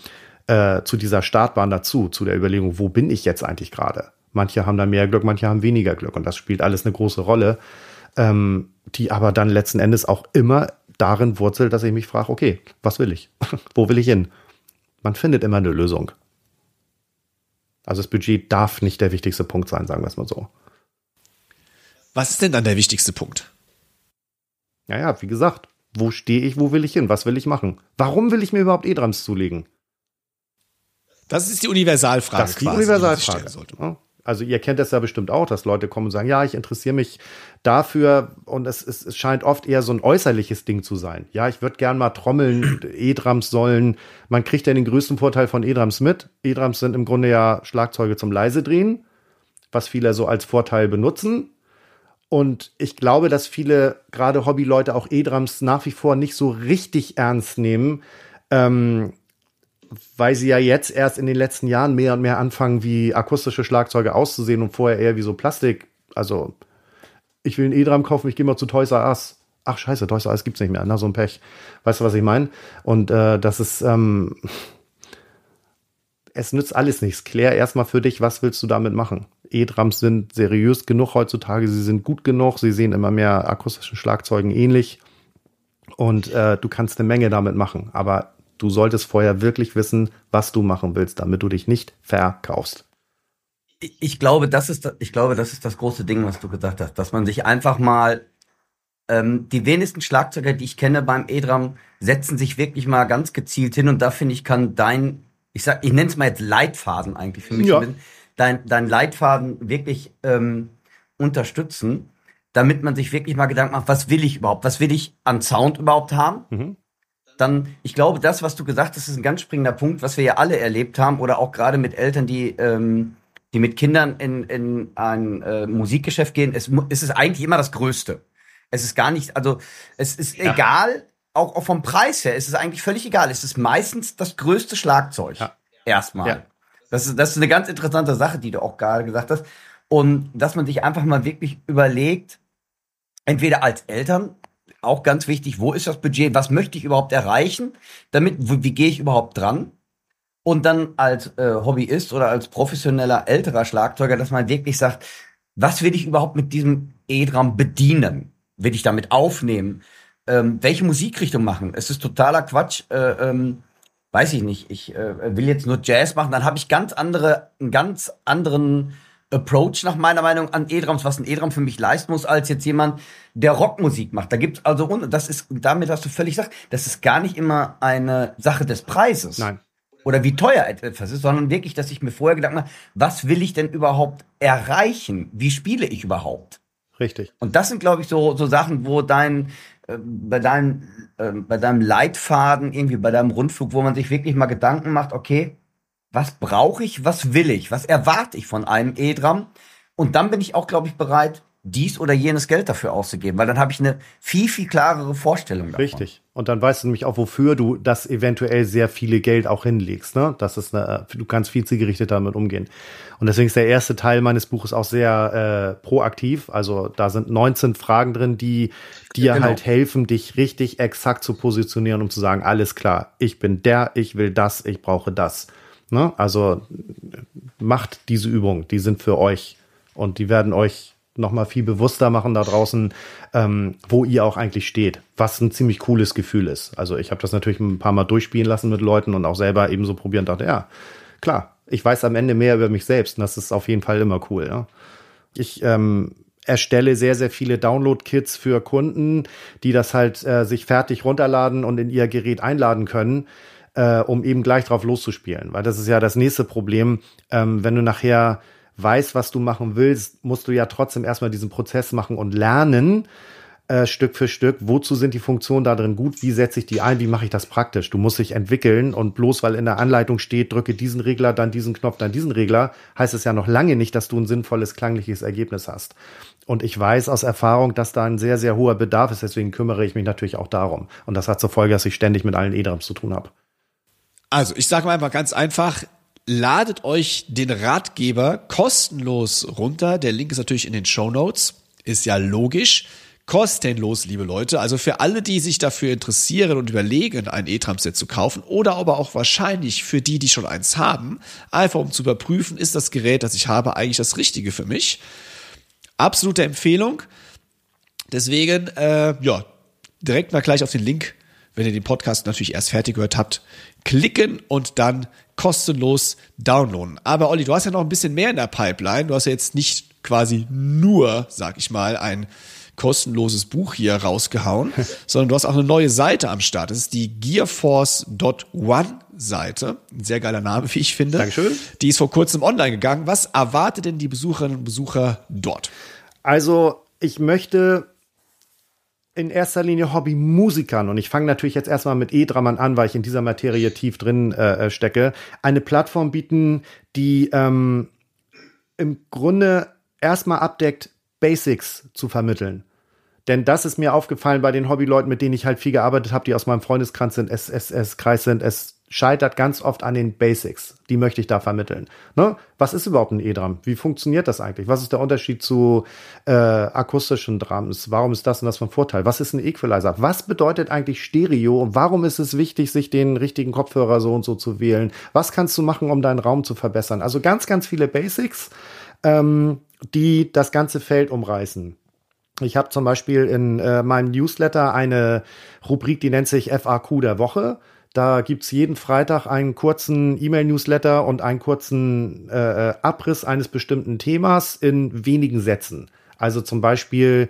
äh, zu dieser Startbahn dazu, zu der Überlegung, wo bin ich jetzt eigentlich gerade? Manche haben da mehr Glück, manche haben weniger Glück. Und das spielt alles eine große Rolle, ähm, die aber dann letzten Endes auch immer darin wurzelt, dass ich mich frage, okay, was will ich? wo will ich hin? Man findet immer eine Lösung. Also das Budget darf nicht der wichtigste Punkt sein, sagen wir es mal so. Was ist denn dann der wichtigste Punkt? Naja, wie gesagt, wo stehe ich, wo will ich hin, was will ich machen? Warum will ich mir überhaupt E-Drums zulegen? Das ist die Universalfrage. Das ist die Universalfrage. Die also ihr kennt das ja bestimmt auch, dass Leute kommen und sagen, ja, ich interessiere mich dafür und es, es, es scheint oft eher so ein äußerliches Ding zu sein. Ja, ich würde gern mal trommeln, E-Drums sollen. Man kriegt ja den größten Vorteil von E-Drums mit. E-Drums sind im Grunde ja Schlagzeuge zum Leisedrehen, was viele so als Vorteil benutzen. Und ich glaube, dass viele, gerade Hobbyleute, auch E-Drums nach wie vor nicht so richtig ernst nehmen. Ähm, weil sie ja jetzt erst in den letzten Jahren mehr und mehr anfangen, wie akustische Schlagzeuge auszusehen und vorher eher wie so Plastik. Also, ich will ein E-Drum kaufen, ich gehe mal zu Toys R Us. Ach scheiße, Toys R Us gibt's nicht mehr, na so ein Pech. Weißt du, was ich meine? Und äh, das ist, ähm, es nützt alles nichts. Klär erstmal für dich, was willst du damit machen? E-Drums sind seriös genug heutzutage, sie sind gut genug, sie sehen immer mehr akustischen Schlagzeugen ähnlich. Und äh, du kannst eine Menge damit machen. Aber du solltest vorher wirklich wissen, was du machen willst, damit du dich nicht verkaufst. Ich glaube, das ist, ich glaube, das ist das große Ding, was du gesagt hast, dass man sich einfach mal ähm, die wenigsten Schlagzeuger, die ich kenne beim E-Drum, setzen sich wirklich mal ganz gezielt hin und da finde ich, kann dein, ich sag, ich nenne es mal jetzt Leitfaden eigentlich für mich, ja. dein, dein Leitfaden wirklich ähm, unterstützen, damit man sich wirklich mal Gedanken macht, was will ich überhaupt, was will ich an Sound überhaupt haben? Mhm dann, ich glaube, das, was du gesagt hast, ist ein ganz springender Punkt, was wir ja alle erlebt haben oder auch gerade mit Eltern, die, ähm, die mit Kindern in, in ein äh, Musikgeschäft gehen. Es, es ist eigentlich immer das Größte. Es ist gar nicht, also es ist ja. egal, auch, auch vom Preis her, es ist eigentlich völlig egal. Es ist meistens das größte Schlagzeug. Ja. Erstmal. Ja. Das, ist, das ist eine ganz interessante Sache, die du auch gerade gesagt hast. Und dass man sich einfach mal wirklich überlegt, entweder als Eltern, auch ganz wichtig, wo ist das Budget, was möchte ich überhaupt erreichen, damit, wie, wie gehe ich überhaupt dran? Und dann als äh, Hobbyist oder als professioneller älterer Schlagzeuger, dass man wirklich sagt, was will ich überhaupt mit diesem E-Drum bedienen? Will ich damit aufnehmen? Ähm, welche Musikrichtung machen? Es ist totaler Quatsch. Äh, ähm, weiß ich nicht. Ich äh, will jetzt nur Jazz machen, dann habe ich ganz andere, einen ganz anderen Approach nach meiner Meinung an E-Drums, was ein E-Drum für mich leisten muss, als jetzt jemand, der Rockmusik macht. Da gibt's also, das ist, damit hast du völlig gesagt, das ist gar nicht immer eine Sache des Preises. Nein. Oder wie teuer etwas ist, sondern wirklich, dass ich mir vorher Gedanken mache, was will ich denn überhaupt erreichen? Wie spiele ich überhaupt? Richtig. Und das sind, glaube ich, so, so Sachen, wo dein, äh, bei deinem, äh, bei deinem Leitfaden, irgendwie bei deinem Rundflug, wo man sich wirklich mal Gedanken macht, okay, was brauche ich, was will ich, was erwarte ich von einem E-Drum? Und dann bin ich auch, glaube ich, bereit, dies oder jenes Geld dafür auszugeben, weil dann habe ich eine viel, viel klarere Vorstellung davon. Richtig. Und dann weißt du nämlich auch, wofür du das eventuell sehr viele Geld auch hinlegst. Ne? Das ist eine, du kannst viel zielgerichtet damit umgehen. Und deswegen ist der erste Teil meines Buches auch sehr äh, proaktiv. Also da sind 19 Fragen drin, die dir genau. halt helfen, dich richtig exakt zu positionieren, um zu sagen, alles klar, ich bin der, ich will das, ich brauche das. Ne? Also macht diese Übung, die sind für euch und die werden euch noch mal viel bewusster machen da draußen, ähm, wo ihr auch eigentlich steht, was ein ziemlich cooles Gefühl ist. Also ich habe das natürlich ein paar Mal durchspielen lassen mit Leuten und auch selber ebenso probieren dachte, ja, klar, ich weiß am Ende mehr über mich selbst und das ist auf jeden Fall immer cool. Ja? Ich ähm, erstelle sehr, sehr viele Download-Kits für Kunden, die das halt äh, sich fertig runterladen und in ihr Gerät einladen können äh, um eben gleich drauf loszuspielen. Weil das ist ja das nächste Problem. Ähm, wenn du nachher weißt, was du machen willst, musst du ja trotzdem erstmal diesen Prozess machen und lernen, äh, Stück für Stück, wozu sind die Funktionen da drin gut, wie setze ich die ein, wie mache ich das praktisch. Du musst dich entwickeln und bloß weil in der Anleitung steht, drücke diesen Regler, dann diesen Knopf, dann diesen Regler, heißt es ja noch lange nicht, dass du ein sinnvolles klangliches Ergebnis hast. Und ich weiß aus Erfahrung, dass da ein sehr, sehr hoher Bedarf ist, deswegen kümmere ich mich natürlich auch darum. Und das hat zur Folge, dass ich ständig mit allen E-Drums zu tun habe. Also, ich sage mal einfach ganz einfach, ladet euch den Ratgeber kostenlos runter. Der Link ist natürlich in den Show Notes. Ist ja logisch. Kostenlos, liebe Leute. Also für alle, die sich dafür interessieren und überlegen, ein E-Tram-Set zu kaufen oder aber auch wahrscheinlich für die, die schon eins haben, einfach um zu überprüfen, ist das Gerät, das ich habe, eigentlich das Richtige für mich. Absolute Empfehlung. Deswegen, äh, ja, direkt mal gleich auf den Link, wenn ihr den Podcast natürlich erst fertig gehört habt, klicken und dann kostenlos downloaden. Aber Olli, du hast ja noch ein bisschen mehr in der Pipeline. Du hast ja jetzt nicht quasi nur, sag ich mal, ein kostenloses Buch hier rausgehauen, sondern du hast auch eine neue Seite am Start. Das ist die gearforce.one Seite. Ein sehr geiler Name, wie ich finde. Dankeschön. Die ist vor kurzem online gegangen. Was erwartet denn die Besucherinnen und Besucher dort? Also, ich möchte in erster Linie Hobbymusikern und ich fange natürlich jetzt erstmal mit E-Drammern an, weil ich in dieser Materie tief drin äh, äh, stecke, eine Plattform bieten, die ähm, im Grunde erstmal abdeckt, Basics zu vermitteln. Denn das ist mir aufgefallen bei den Hobbyleuten, mit denen ich halt viel gearbeitet habe, die aus meinem Freundeskreis sind, SSS-Kreis sind. Es scheitert ganz oft an den Basics. Die möchte ich da vermitteln. Ne? Was ist überhaupt ein E-Drum? Wie funktioniert das eigentlich? Was ist der Unterschied zu äh, akustischen Drums? Warum ist das und das von Vorteil? Was ist ein Equalizer? Was bedeutet eigentlich Stereo? Und warum ist es wichtig, sich den richtigen Kopfhörer so und so zu wählen? Was kannst du machen, um deinen Raum zu verbessern? Also ganz, ganz viele Basics, ähm, die das ganze Feld umreißen. Ich habe zum Beispiel in äh, meinem Newsletter eine Rubrik, die nennt sich FAQ der Woche. Da gibt's jeden Freitag einen kurzen E-Mail-Newsletter und einen kurzen äh, Abriss eines bestimmten Themas in wenigen Sätzen. Also zum Beispiel,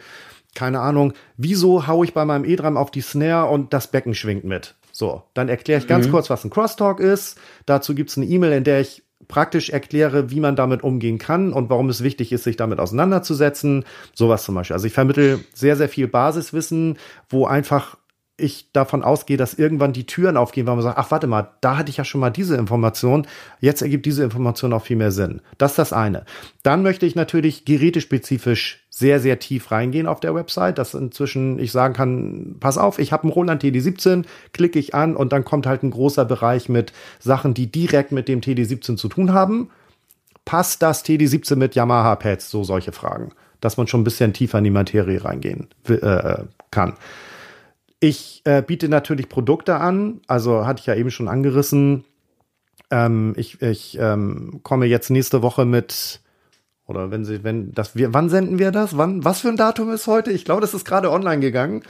keine Ahnung, wieso hau ich bei meinem E-Drum auf die Snare und das Becken schwingt mit? So, dann erkläre ich ganz mhm. kurz, was ein Crosstalk ist. Dazu gibt's eine E-Mail, in der ich praktisch erkläre, wie man damit umgehen kann und warum es wichtig ist, sich damit auseinanderzusetzen. Sowas zum Beispiel. Also ich vermittel sehr, sehr viel Basiswissen, wo einfach ich davon ausgehe, dass irgendwann die Türen aufgehen, weil man sagt, ach warte mal, da hatte ich ja schon mal diese Information, jetzt ergibt diese Information auch viel mehr Sinn. Das ist das eine. Dann möchte ich natürlich gerätespezifisch sehr, sehr tief reingehen auf der Website, dass inzwischen ich sagen kann, pass auf, ich habe einen Roland TD17, klicke ich an und dann kommt halt ein großer Bereich mit Sachen, die direkt mit dem TD17 zu tun haben. Passt das TD17 mit Yamaha-Pads? So solche Fragen. Dass man schon ein bisschen tiefer in die Materie reingehen äh, kann. Ich äh, biete natürlich Produkte an, also hatte ich ja eben schon angerissen. Ähm, ich ich ähm, komme jetzt nächste Woche mit oder wenn Sie, wenn das wir, wann senden wir das? Wann, was für ein Datum ist heute? Ich glaube, das ist gerade online gegangen.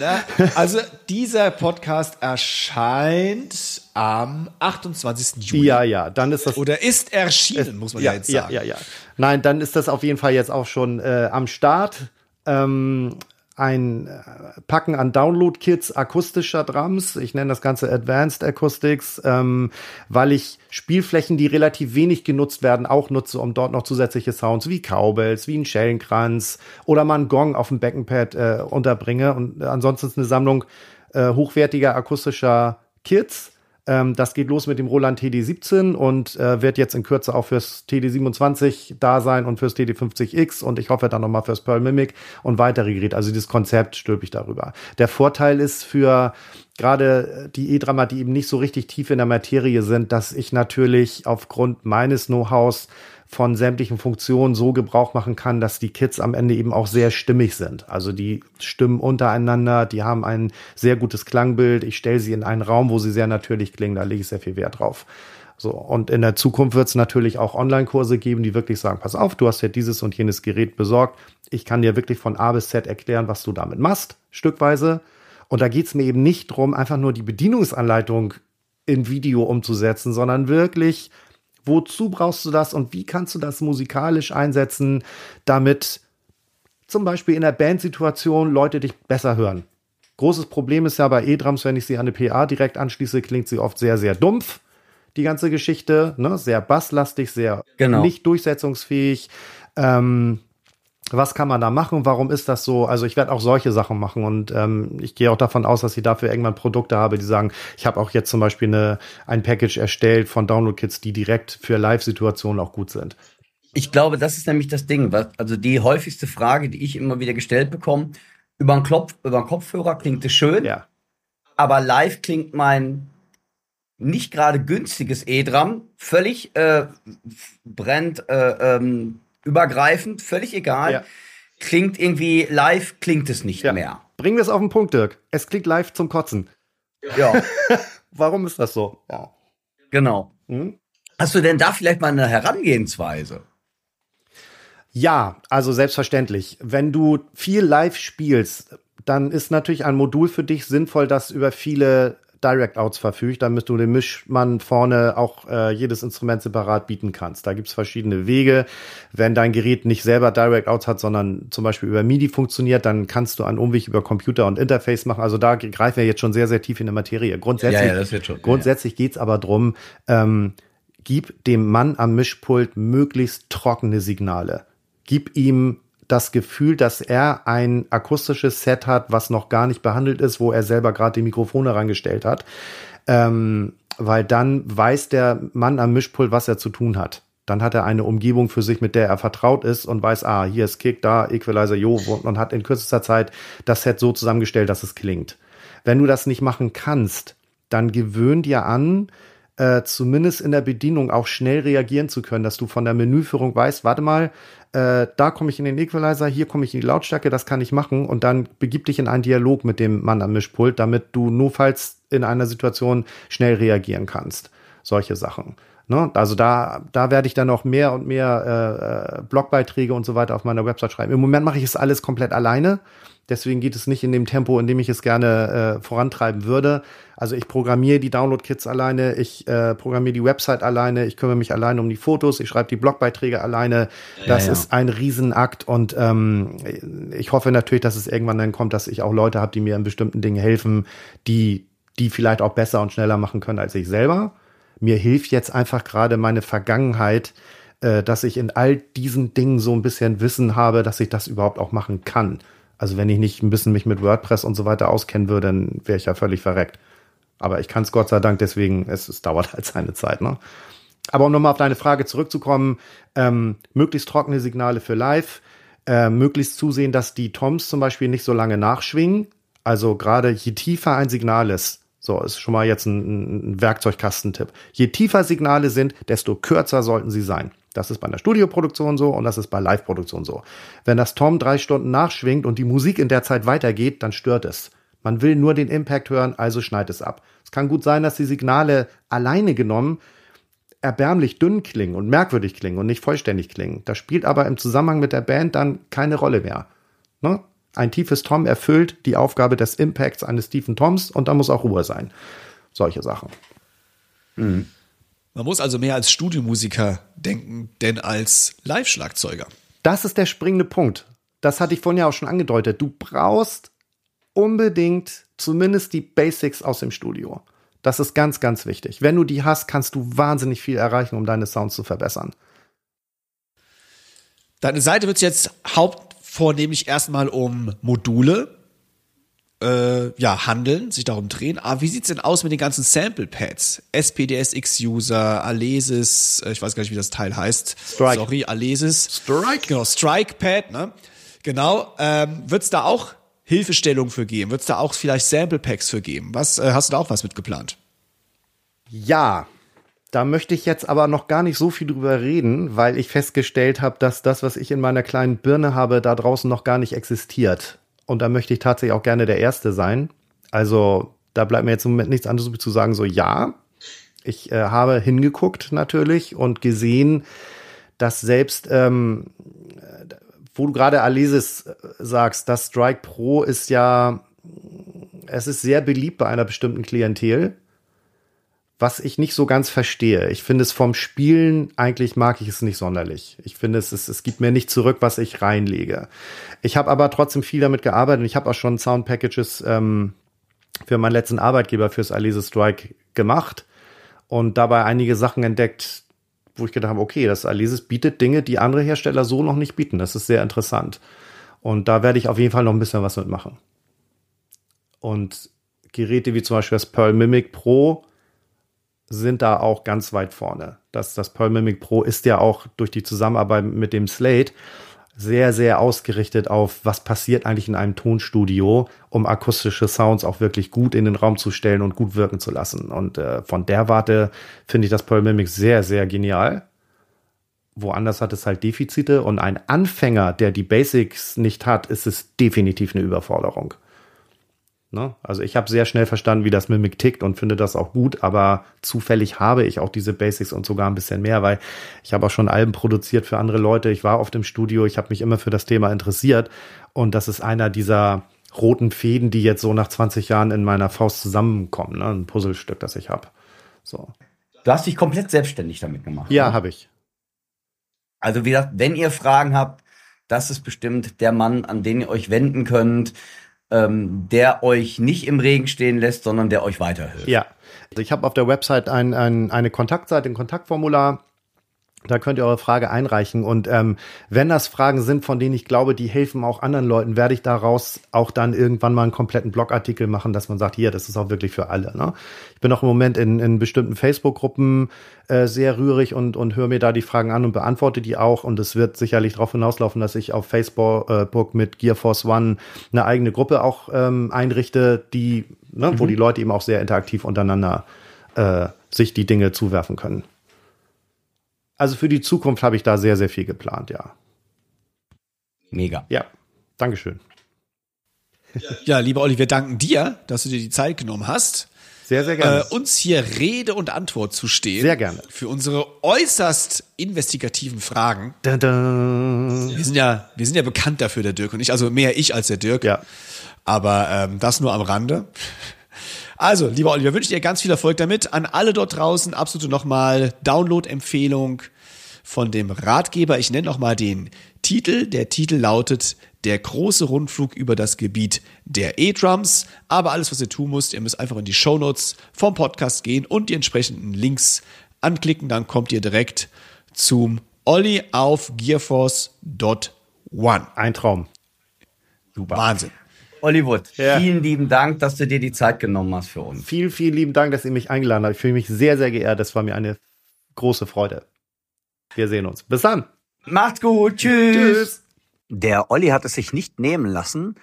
Na, also dieser Podcast erscheint am 28. Juli. Ja, ja, dann ist das. Oder ist erschienen, es, muss man ja, ja, jetzt sagen. Ja, ja, ja. Nein, dann ist das auf jeden Fall jetzt auch schon äh, am Start. Ähm, ein äh, Packen an Download-Kits akustischer Drums. Ich nenne das Ganze Advanced Acoustics, ähm, weil ich Spielflächen, die relativ wenig genutzt werden, auch nutze, um dort noch zusätzliche Sounds wie Cowbells, wie ein Schellenkranz oder mal einen Gong auf dem Beckenpad äh, unterbringe. Und ansonsten ist eine Sammlung äh, hochwertiger akustischer Kits ähm, das geht los mit dem Roland TD17 und äh, wird jetzt in Kürze auch fürs TD27 da sein und fürs TD50X und ich hoffe dann nochmal fürs Pearl Mimic und weitere Geräte. Also dieses Konzept stülpe ich darüber. Der Vorteil ist für gerade die E-Drama, die eben nicht so richtig tief in der Materie sind, dass ich natürlich aufgrund meines Know-hows von sämtlichen Funktionen so Gebrauch machen kann, dass die Kids am Ende eben auch sehr stimmig sind. Also die stimmen untereinander, die haben ein sehr gutes Klangbild. Ich stelle sie in einen Raum, wo sie sehr natürlich klingen, da lege ich sehr viel Wert drauf. So, und in der Zukunft wird es natürlich auch Online-Kurse geben, die wirklich sagen, pass auf, du hast ja dieses und jenes Gerät besorgt. Ich kann dir wirklich von A bis Z erklären, was du damit machst, stückweise. Und da geht es mir eben nicht drum, einfach nur die Bedienungsanleitung in Video umzusetzen, sondern wirklich Wozu brauchst du das und wie kannst du das musikalisch einsetzen, damit zum Beispiel in der Bandsituation Leute dich besser hören? Großes Problem ist ja bei E-Drums, wenn ich sie an eine PA direkt anschließe, klingt sie oft sehr, sehr dumpf. Die ganze Geschichte, ne? sehr basslastig, sehr genau. nicht durchsetzungsfähig. Ähm, was kann man da machen? Warum ist das so? Also ich werde auch solche Sachen machen und ähm, ich gehe auch davon aus, dass ich dafür irgendwann Produkte habe, die sagen, ich habe auch jetzt zum Beispiel eine, ein Package erstellt von Download-Kits, die direkt für Live-Situationen auch gut sind. Ich glaube, das ist nämlich das Ding. Was, also die häufigste Frage, die ich immer wieder gestellt bekomme, über einen, Klopf, über einen Kopfhörer klingt es schön, ja. aber live klingt mein nicht gerade günstiges E-Drum, völlig äh, brennt äh, ähm, übergreifend, völlig egal. Ja. Klingt irgendwie live, klingt es nicht Ja. mehr. Bringen wir es auf den Punkt, Dirk. Es klingt live zum Kotzen. Ja, Warum ist das so? Ja. genau. Hm? Hast du denn da vielleicht mal eine Herangehensweise? Ja, also selbstverständlich. Wenn du viel live spielst, dann ist natürlich ein Modul für dich sinnvoll, das über viele Direct-Outs verfügt, damit du dem Mischmann vorne auch äh, jedes Instrument separat bieten kannst. Da gibt's verschiedene Wege. Wenn dein Gerät nicht selber Direct-Outs hat, sondern zum Beispiel über MIDI funktioniert, dann kannst du einen Umweg über Computer und Interface machen. Also da greifen wir jetzt schon sehr, sehr tief in die Materie. Grundsätzlich, Ja, ja, das wird schon. grundsätzlich geht's aber drum, ähm, gib dem Mann am Mischpult möglichst trockene Signale. Gib ihm das Gefühl, dass er ein akustisches Set hat, was noch gar nicht behandelt ist, wo er selber gerade die Mikrofone rangestellt hat. Ähm, weil dann weiß der Mann am Mischpult, was er zu tun hat. Dann hat er eine Umgebung für sich, mit der er vertraut ist und weiß, ah, hier ist Kick, da Equalizer, jo, und hat in kürzester Zeit das Set so zusammengestellt, dass es klingt. Wenn du das nicht machen kannst, dann gewöhn dir an, äh, zumindest in der Bedienung auch schnell reagieren zu können, dass du von der Menüführung weißt, warte mal, äh, da komme ich in den Equalizer, hier komme ich in die Lautstärke, das kann ich machen und dann begib dich in einen Dialog mit dem Mann am Mischpult, damit du notfalls in einer Situation schnell reagieren kannst. Solche Sachen. Ne? Also da, da werde ich dann noch mehr und mehr äh, äh, Blogbeiträge und so weiter auf meiner Website schreiben. Im Moment mache ich es alles komplett alleine. Deswegen geht es nicht in dem Tempo, in dem ich es gerne äh, vorantreiben würde. Also ich programmiere die Download-Kits alleine, ich äh, programmiere die Website alleine, ich kümmere mich alleine um die Fotos, ich schreibe die Blogbeiträge alleine. Das ja. ist ein Riesenakt und ähm, ich hoffe natürlich, dass es irgendwann dann kommt, dass ich auch Leute habe, die mir in bestimmten Dingen helfen, die die vielleicht auch besser und schneller machen können als ich selber. Mir hilft jetzt einfach gerade meine Vergangenheit, äh, dass ich in all diesen Dingen so ein bisschen Wissen habe, dass ich das überhaupt auch machen kann. Also wenn ich nicht ein bisschen mich mit WordPress und so weiter auskennen würde, dann wäre ich ja völlig verreckt. Aber ich kann es Gott sei Dank, deswegen, es, es dauert halt seine Zeit. Ne? Aber um nochmal auf deine Frage zurückzukommen, ähm, möglichst trockene Signale für live, äh, möglichst zusehen, dass die Toms zum Beispiel nicht so lange nachschwingen. Also gerade je tiefer ein Signal ist, so ist schon mal jetzt ein, ein Werkzeugkastentipp. Je tiefer Signale sind, desto kürzer sollten sie sein. Das ist bei einer Studioproduktion so und das ist bei Live-Produktion so. Wenn das Tom drei Stunden nachschwingt und die Musik in der Zeit weitergeht, dann stört es. Man will nur den Impact hören, also schneid es ab. Es kann gut sein, dass die Signale alleine genommen erbärmlich dünn klingen und merkwürdig klingen und nicht vollständig klingen. Das spielt aber im Zusammenhang mit der Band dann keine Rolle mehr. Ne? Ein tiefes Tom erfüllt die Aufgabe des Impacts eines tiefen Toms und da muss auch Ruhe sein. Solche Sachen. Man muss also mehr als Studiomusiker denken, denn als Live-Schlagzeuger. Das ist der springende Punkt. Das hatte ich vorhin ja auch schon angedeutet. Du brauchst unbedingt zumindest die Basics aus dem Studio. Das ist ganz, ganz wichtig. Wenn du die hast, kannst du wahnsinnig viel erreichen, um deine Sounds zu verbessern. Deine Seite wird jetzt hauptvornehmlich erstmal um Module äh, ja, handeln, sich darum drehen. Aber wie sieht's denn aus mit den ganzen Sample-Pads? SPDSX-User, Alesis, äh, ich weiß gar nicht, wie das Teil heißt. Strike. Sorry, Alesis. Strike. Genau, Strike-Pad, ne? Genau. Ähm, wird's da auch Hilfestellung für geben? Wird's da auch vielleicht Sample-Packs für geben? Was, äh, hast du da auch was mit geplant? Ja, da möchte ich jetzt aber noch gar nicht so viel drüber reden, weil ich festgestellt habe, dass das, was ich in meiner kleinen Birne habe, da draußen noch gar nicht existiert. Und da möchte ich tatsächlich auch gerne der Erste sein. Also da bleibt mir jetzt im Moment nichts anderes zu sagen, so ja. Ich äh, habe hingeguckt natürlich und gesehen, dass selbst, ähm, äh, wo du gerade Alesis äh, sagst, das Strike Pro ist ja, es ist sehr beliebt bei einer bestimmten Klientel was ich nicht so ganz verstehe. Ich finde es vom Spielen, eigentlich mag ich es nicht sonderlich. Ich finde, es, es, es gibt mir nicht zurück, was ich reinlege. Ich habe aber trotzdem viel damit gearbeitet und ich habe auch schon Sound-Packages ähm, für meinen letzten Arbeitgeber fürs Alice Strike gemacht und dabei einige Sachen entdeckt, wo ich gedacht habe, okay, das Alesis bietet Dinge, die andere Hersteller so noch nicht bieten. Das ist sehr interessant. Und da werde ich auf jeden Fall noch ein bisschen was mitmachen. Und Geräte wie zum Beispiel das Pearl Mimic Pro sind da auch ganz weit vorne. Das, das Pearl Mimic Pro ist ja auch durch die Zusammenarbeit mit dem Slate sehr, sehr ausgerichtet auf, was passiert eigentlich in einem Tonstudio, um akustische Sounds auch wirklich gut in den Raum zu stellen und gut wirken zu lassen. Und äh, von der Warte finde ich das Pearl Mimic sehr, sehr genial. Woanders hat es halt Defizite und ein Anfänger, der die Basics nicht hat, ist es definitiv eine Überforderung. Ne? Also ich habe sehr schnell verstanden, wie das Mimic tickt und finde das auch gut, aber zufällig habe ich auch diese Basics und sogar ein bisschen mehr, weil ich habe auch schon Alben produziert für andere Leute. Ich war oft im Studio, ich habe mich immer für das Thema interessiert und das ist einer dieser roten Fäden, die jetzt so nach 20 Jahren in meiner Faust zusammenkommen. Ne? Ein Puzzlestück, das ich habe. So. Du hast dich komplett selbstständig damit gemacht. Ja, ne? habe ich. Also wie gesagt, wenn ihr Fragen habt, das ist bestimmt der Mann, an den ihr euch wenden könnt ähm, der euch nicht im Regen stehen lässt, sondern der euch weiterhilft. Ja. Also ich habe auf der Website ein, ein, eine Kontaktseite, ein Kontaktformular. Da könnt ihr eure Frage einreichen. Und ähm, wenn das Fragen sind, von denen ich glaube, die helfen auch anderen Leuten, werde ich daraus auch dann irgendwann mal einen kompletten Blogartikel machen, dass man sagt, hier, das ist auch wirklich für alle. Ne? Ich bin auch im Moment in, in bestimmten Facebook-Gruppen äh, sehr rührig und, und höre mir da die Fragen an und beantworte die auch. Und es wird sicherlich darauf hinauslaufen, dass ich auf Facebook äh, mit GearForce One eine eigene Gruppe auch ähm, einrichte, die, ne, mhm. wo die Leute eben auch sehr interaktiv untereinander äh, sich die Dinge zuwerfen können. Also für die Zukunft habe ich da sehr, sehr viel geplant, ja. Mega. Ja, Dankeschön. Ja, lieber Olli, wir danken dir, dass du dir die Zeit genommen hast. Sehr, sehr gerne. Äh, uns hier Rede und Antwort zu stehen. Sehr gerne. Für unsere äußerst investigativen Fragen. Da, da. Wir sind ja, wir sind ja bekannt dafür, der Dirk und ich, also mehr ich als der Dirk. Ja. Aber ähm, das nur am Rande. Also, lieber Oliver, wünsche dir ganz viel Erfolg damit. An alle dort draußen absolute nochmal Download-Empfehlung von dem Ratgeber. Ich nenne nochmal den Titel. Der Titel lautet Der große Rundflug über das Gebiet der E-Drums. Aber alles, was ihr tun müsst, ihr müsst einfach in die Shownotes vom Podcast gehen und die entsprechenden Links anklicken. Dann kommt ihr direkt zum Olli auf gearforce.one. Ein Traum. Super. Wahnsinn. Hollywood, Ja. vielen lieben Dank, dass du dir die Zeit genommen hast für uns. Vielen, vielen lieben Dank, dass ihr mich eingeladen habt. Ich fühle mich sehr, sehr geehrt. Das war mir eine große Freude. Wir sehen uns. Bis dann. Macht's gut. Tschüss. Tschüss. Der Olli hat es sich nicht nehmen lassen,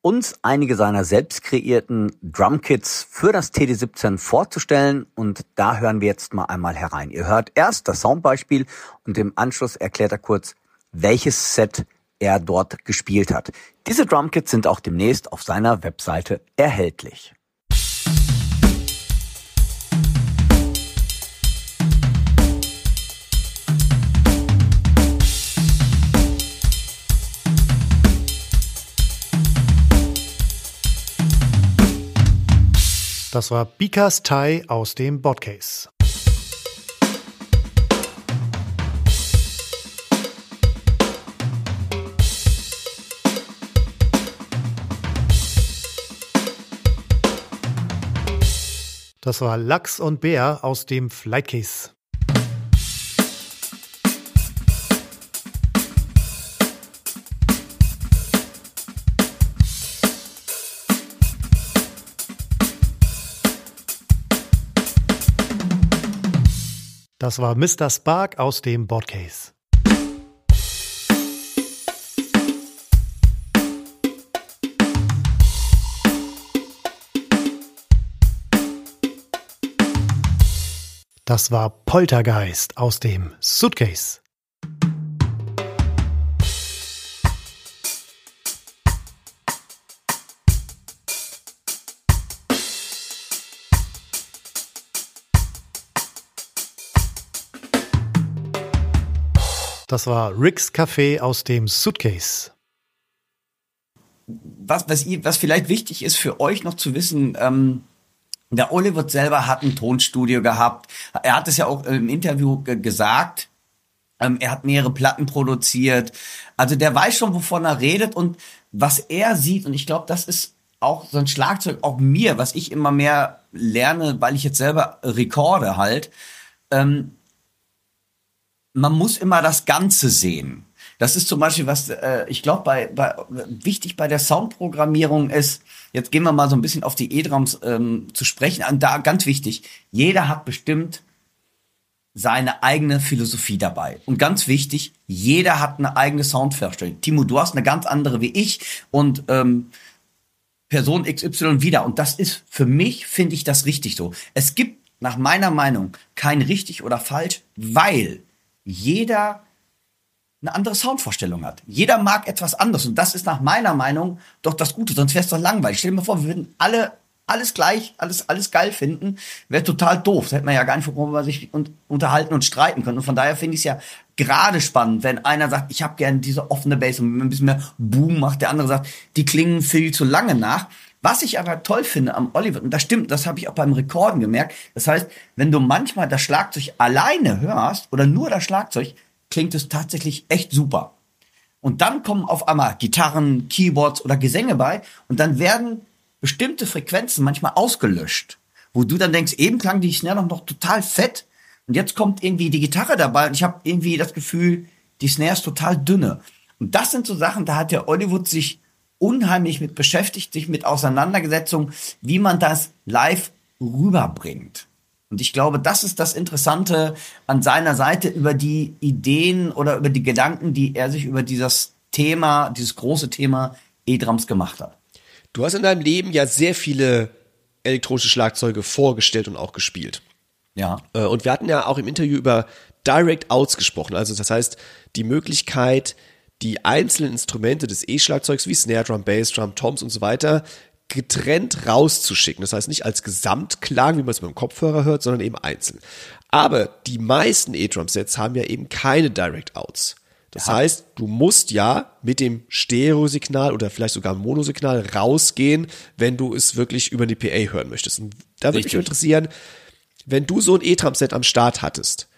uns einige seiner selbst kreierten Drumkits für das TD17 vorzustellen und da hören wir jetzt mal einmal herein. Ihr hört erst das Soundbeispiel und im Anschluss erklärt er kurz, welches Set er dort gespielt hat. Diese Drumkits sind auch demnächst auf seiner Webseite erhältlich. Das war Bikas Thai aus dem Bodcase. Das war Lachs und Bär aus dem Flightcase. Das war Mr. Spark aus dem Bodcase. Das war Poltergeist aus dem Suitcase. Das war Rick's Café aus dem Suitcase. was, was, was vielleicht wichtig ist für euch noch zu wissen, ähm, der Oliver selber hat ein Tonstudio gehabt. Er hat es ja auch im Interview ge gesagt. Ähm, er hat mehrere Platten produziert. Also der weiß schon, wovon er redet und was er sieht. Und ich glaube, das ist auch so ein Schlagzeug, auch mir, was ich immer mehr lerne, weil ich jetzt selber rekorde halt. Ähm, man muss immer das Ganze sehen. Das ist zum Beispiel was, äh, ich glaube, bei, bei, wichtig bei der Soundprogrammierung ist, jetzt gehen wir mal so ein bisschen auf die E-Drums ähm, zu sprechen, und da ganz wichtig, jeder hat bestimmt seine eigene Philosophie dabei. Und ganz wichtig, jeder hat eine eigene Soundvorstellung. Timo, du hast eine ganz andere wie ich und ähm, Person XY wieder. Und das ist für mich, finde ich das richtig so. Es gibt nach meiner Meinung kein richtig oder falsch, weil jeder eine andere Soundvorstellung hat. Jeder mag etwas anderes und das ist nach meiner Meinung doch das Gute, sonst wäre es doch langweilig. Stell dir mal vor, wir würden alle alles gleich, alles, alles geil finden, wäre total doof. Das hätte man ja gar nicht, worüber man sich unterhalten und streiten können. Und von daher finde ich es ja gerade spannend, wenn einer sagt, ich habe gerne diese offene Bass und ein bisschen mehr Boom macht, der andere sagt, die klingen viel zu lange nach. Was ich aber toll finde am Oliver, und das stimmt, das habe ich auch beim Rekorden gemerkt, das heißt, wenn du manchmal das Schlagzeug alleine hörst oder nur das Schlagzeug, klingt es tatsächlich echt super. Und dann kommen auf einmal Gitarren, Keyboards oder Gesänge bei und dann werden bestimmte Frequenzen manchmal ausgelöscht, wo du dann denkst, eben klang die Snare noch, noch total fett und jetzt kommt irgendwie die Gitarre dabei und ich habe irgendwie das Gefühl, die Snare ist total dünne. Und das sind so Sachen, da hat der Hollywood sich unheimlich mit beschäftigt, sich mit Auseinandergesetzung, wie man das live rüberbringt. Und ich glaube, das ist das Interessante an seiner Seite über die Ideen oder über die Gedanken, die er sich über dieses Thema, dieses große Thema E-Drums gemacht hat. Du hast in deinem Leben ja sehr viele elektronische Schlagzeuge vorgestellt und auch gespielt. Ja. Äh, und wir hatten ja auch im Interview über Direct Outs gesprochen. Also das heißt, die Möglichkeit, die einzelnen Instrumente des E-Schlagzeugs wie Snare Drum, Bass Drum, Toms und so weiter getrennt rauszuschicken. Das heißt nicht als Gesamtklang, wie man es beim Kopfhörer hört, sondern eben einzeln. Aber die meisten E-Drum-Sets haben ja eben keine Direct-Outs. Das ja. heißt, du musst ja mit dem Stereosignal oder vielleicht sogar Monosignal rausgehen, wenn du es wirklich über die PA hören möchtest. Und da würde mich interessieren, wenn du so ein E-Drum-Set am Start hattest,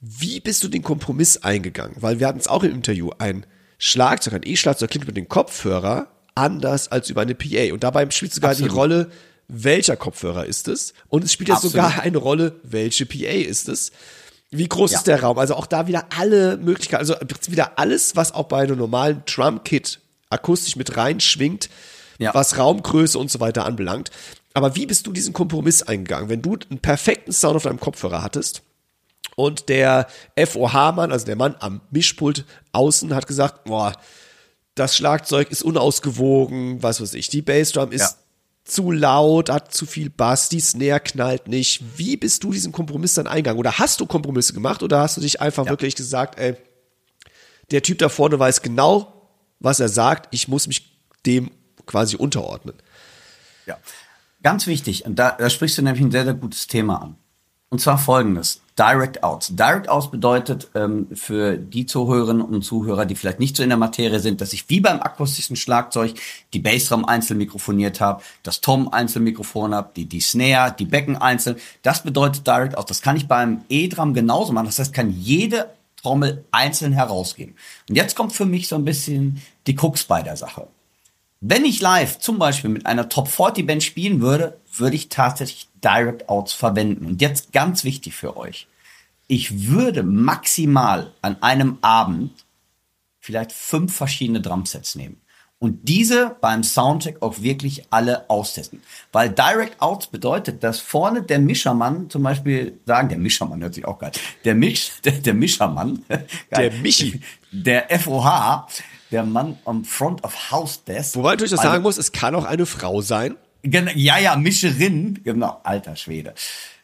wie bist du den Kompromiss eingegangen? Weil wir hatten es auch im Interview, ein Schlagzeug, ein E-Schlagzeug klingt über den Kopfhörer anders als über eine PA. Und dabei spielt sogar Absolut. die Rolle, welcher Kopfhörer ist es? Und es spielt ja sogar eine Rolle, welche PA ist es? Wie groß ja. ist der Raum? Also auch da wieder alle Möglichkeiten, also wieder alles, was auch bei einem normalen Drum-Kit akustisch mit reinschwingt, ja. was Raumgröße und so weiter anbelangt. Aber wie bist du diesen Kompromiss eingegangen? Wenn du einen perfekten Sound auf deinem Kopfhörer hattest und der FOH-Mann, also der Mann am Mischpult außen, hat gesagt, boah, das Schlagzeug ist unausgewogen, was weiß ich, die Bassdrum ist ja. zu laut, hat zu viel Bass, die Snare knallt nicht. Wie bist du diesen Kompromiss dann eingegangen? Oder hast du Kompromisse gemacht oder hast du dich einfach ja. wirklich gesagt, ey, der Typ da vorne weiß genau, was er sagt, ich muss mich dem quasi unterordnen? Ja, ganz wichtig, und da, da sprichst du nämlich ein sehr, sehr gutes Thema an. Und zwar folgendes. Direct Outs. Direct Outs bedeutet ähm, für die Zuhörerinnen und Zuhörer, die vielleicht nicht so in der Materie sind, dass ich wie beim akustischen Schlagzeug die Bassdrum einzeln mikrofoniert habe, das Tom einzeln mikrofon habe, die, die Snare, die Becken einzeln. Das bedeutet Direct Outs. Das kann ich beim E-Drum genauso machen. Das heißt, kann jede Trommel einzeln herausgeben. Und jetzt kommt für mich so ein bisschen die Cooks bei der Sache. Wenn ich live zum Beispiel mit einer Top 40 Band spielen würde, würde ich tatsächlich Direct Outs verwenden. Und jetzt ganz wichtig für euch. Ich würde maximal an einem Abend vielleicht fünf verschiedene Drumsets nehmen. Und diese beim Soundcheck auch wirklich alle austesten. Weil Direct Outs bedeutet, dass vorne der Mischermann zum Beispiel sagen, der Mischermann hört sich auch geil, der Misch, der, der Mischermann, der Michi, der FOH, der Mann am Front of House Desk. Wobei ich das sagen muss, es kann auch eine Frau sein. Ja, ja, Mischerin, genau, alter Schwede.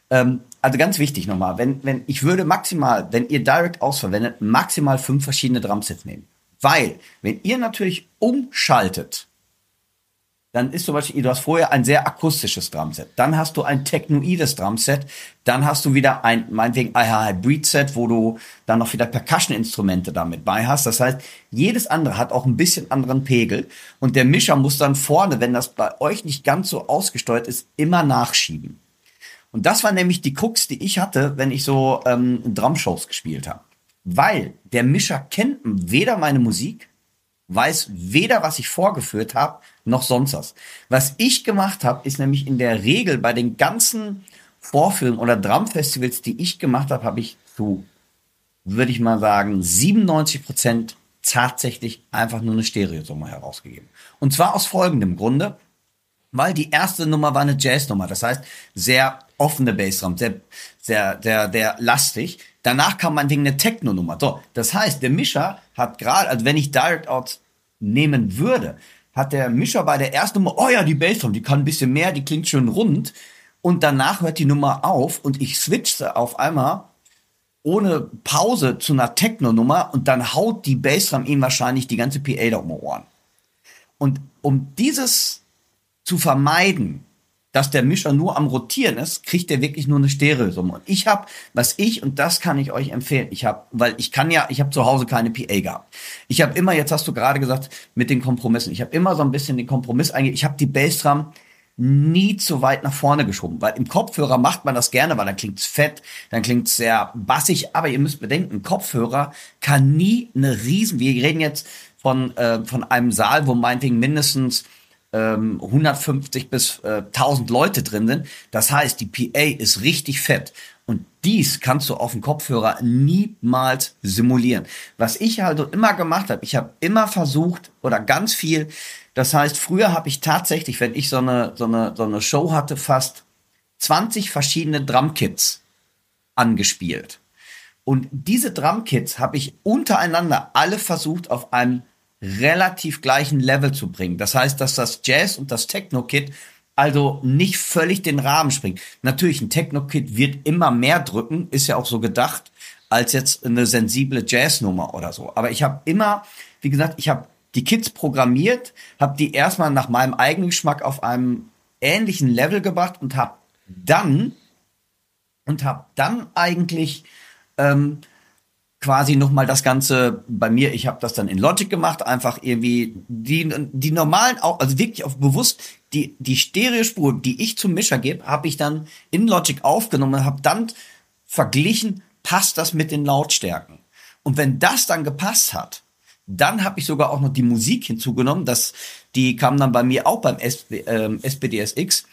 Ähm, also ganz wichtig nochmal, wenn, wenn, ich würde maximal, wenn ihr Direct ausverwendet, maximal fünf verschiedene Drumsets nehmen. Weil, wenn ihr natürlich umschaltet, dann ist zum Beispiel, du hast vorher ein sehr akustisches Drumset, dann hast du ein technoides Drumset, dann hast du wieder ein, meinetwegen, ein Hybrid-Set, wo du dann noch wieder Percussion-Instrumente damit bei hast. Das heißt, jedes andere hat auch ein bisschen anderen Pegel und der Mischer muss dann vorne, wenn das bei euch nicht ganz so ausgesteuert ist, immer nachschieben. Und das war nämlich die Cooks, die ich hatte, wenn ich so ähm, Drumshows gespielt habe. Weil der Mischer kennt weder meine Musik, weiß weder, was ich vorgeführt habe, noch sonst was. Was ich gemacht habe, ist nämlich in der Regel bei den ganzen Vorführungen oder Drumfestivals, die ich gemacht habe, habe ich zu, würde ich mal sagen, 97 Prozent tatsächlich einfach nur eine Stereosumme herausgegeben. Und zwar aus folgendem Grunde, weil die erste Nummer war eine Jazznummer, das heißt sehr offene Bassdrum, sehr, sehr, sehr, sehr lastig. Danach kam man wegen eine Techno-Nummer. So, das heißt, der Mischer hat gerade, also wenn ich Direct Out nehmen würde, hat der Mischer bei der ersten Nummer, oh ja, die Bassdrum, die kann ein bisschen mehr, die klingt schön rund. Und danach hört die Nummer auf und ich switchte auf einmal ohne Pause zu einer Techno-Nummer und dann haut die Bassdrum ihm wahrscheinlich die ganze PA da um die Ohren. Und um dieses zu vermeiden, dass der Mischer nur am Rotieren ist, kriegt er wirklich nur eine Stereosumme. Und ich habe, was ich, und das kann ich euch empfehlen, ich habe, weil ich kann ja, ich habe zu Hause keine PA gehabt. Ich habe immer, jetzt hast du gerade gesagt, mit den Kompromissen, ich habe immer so ein bisschen den Kompromiss eingegangen. Ich habe die Bassdrum nie zu weit nach vorne geschoben, weil im Kopfhörer macht man das gerne, weil dann klingt's fett, dann klingt's sehr bassig, aber ihr müsst bedenken, Kopfhörer kann nie eine riesen, wir reden jetzt von, äh, von einem Saal, wo meinetwegen mindestens ähm, 150 bis äh, 1000 Leute drin sind. Das heißt, die PA ist richtig fett. Und dies kannst du auf dem Kopfhörer niemals simulieren. Was ich halt immer gemacht habe, ich habe immer versucht oder ganz viel. Das heißt, früher habe ich tatsächlich, wenn ich so eine, so eine, so eine Show hatte, fast 20 verschiedene Drumkits angespielt. Und diese Drumkits habe ich untereinander alle versucht auf einem relativ gleichen Level zu bringen. Das heißt, dass das Jazz und das Techno-Kit also nicht völlig den Rahmen springt. Natürlich, ein Techno-Kit wird immer mehr drücken, ist ja auch so gedacht, als jetzt eine sensible Jazznummer oder so. Aber ich habe immer, wie gesagt, ich habe die Kits programmiert, habe die erstmal nach meinem eigenen Geschmack auf einem ähnlichen Level gebracht und habe dann und habe dann eigentlich ähm, quasi nochmal das Ganze bei mir, ich habe das dann in Logic gemacht, einfach irgendwie die, die normalen, also wirklich auf bewusst, die, die Stereospur, die ich zum Mischer gebe, habe ich dann in Logic aufgenommen und habe dann verglichen, passt das mit den Lautstärken. Und wenn das dann gepasst hat, dann habe ich sogar auch noch die Musik hinzugenommen, das, die kam dann bei mir auch beim SB, ähm, SPDSX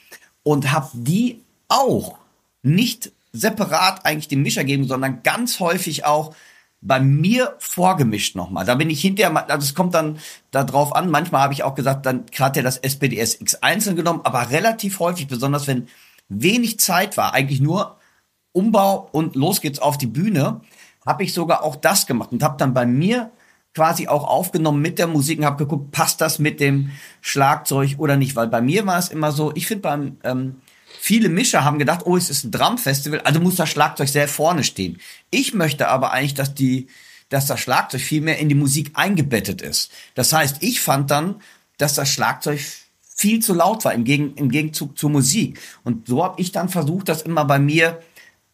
und habe die auch nicht separat eigentlich dem Mischer geben, sondern ganz häufig auch bei mir vorgemischt nochmal. Da bin ich hinterher, also es kommt dann da drauf an. Manchmal habe ich auch gesagt, dann gerade ja das SPDS X einzeln genommen, aber relativ häufig, besonders wenn wenig Zeit war, eigentlich nur Umbau und los geht's auf die Bühne, habe ich sogar auch das gemacht und habe dann bei mir quasi auch aufgenommen mit der Musik und habe geguckt, passt das mit dem Schlagzeug oder nicht? Weil bei mir war es immer so, ich finde beim ähm, Viele Mischer haben gedacht, oh, es ist ein Drumfestival, also muss das Schlagzeug sehr vorne stehen. Ich möchte aber eigentlich, dass die, dass das Schlagzeug viel mehr in die Musik eingebettet ist. Das heißt, ich fand dann, dass das Schlagzeug viel zu laut war im, Gegen, im Gegenzug zur Musik. Und so habe ich dann versucht, das immer bei mir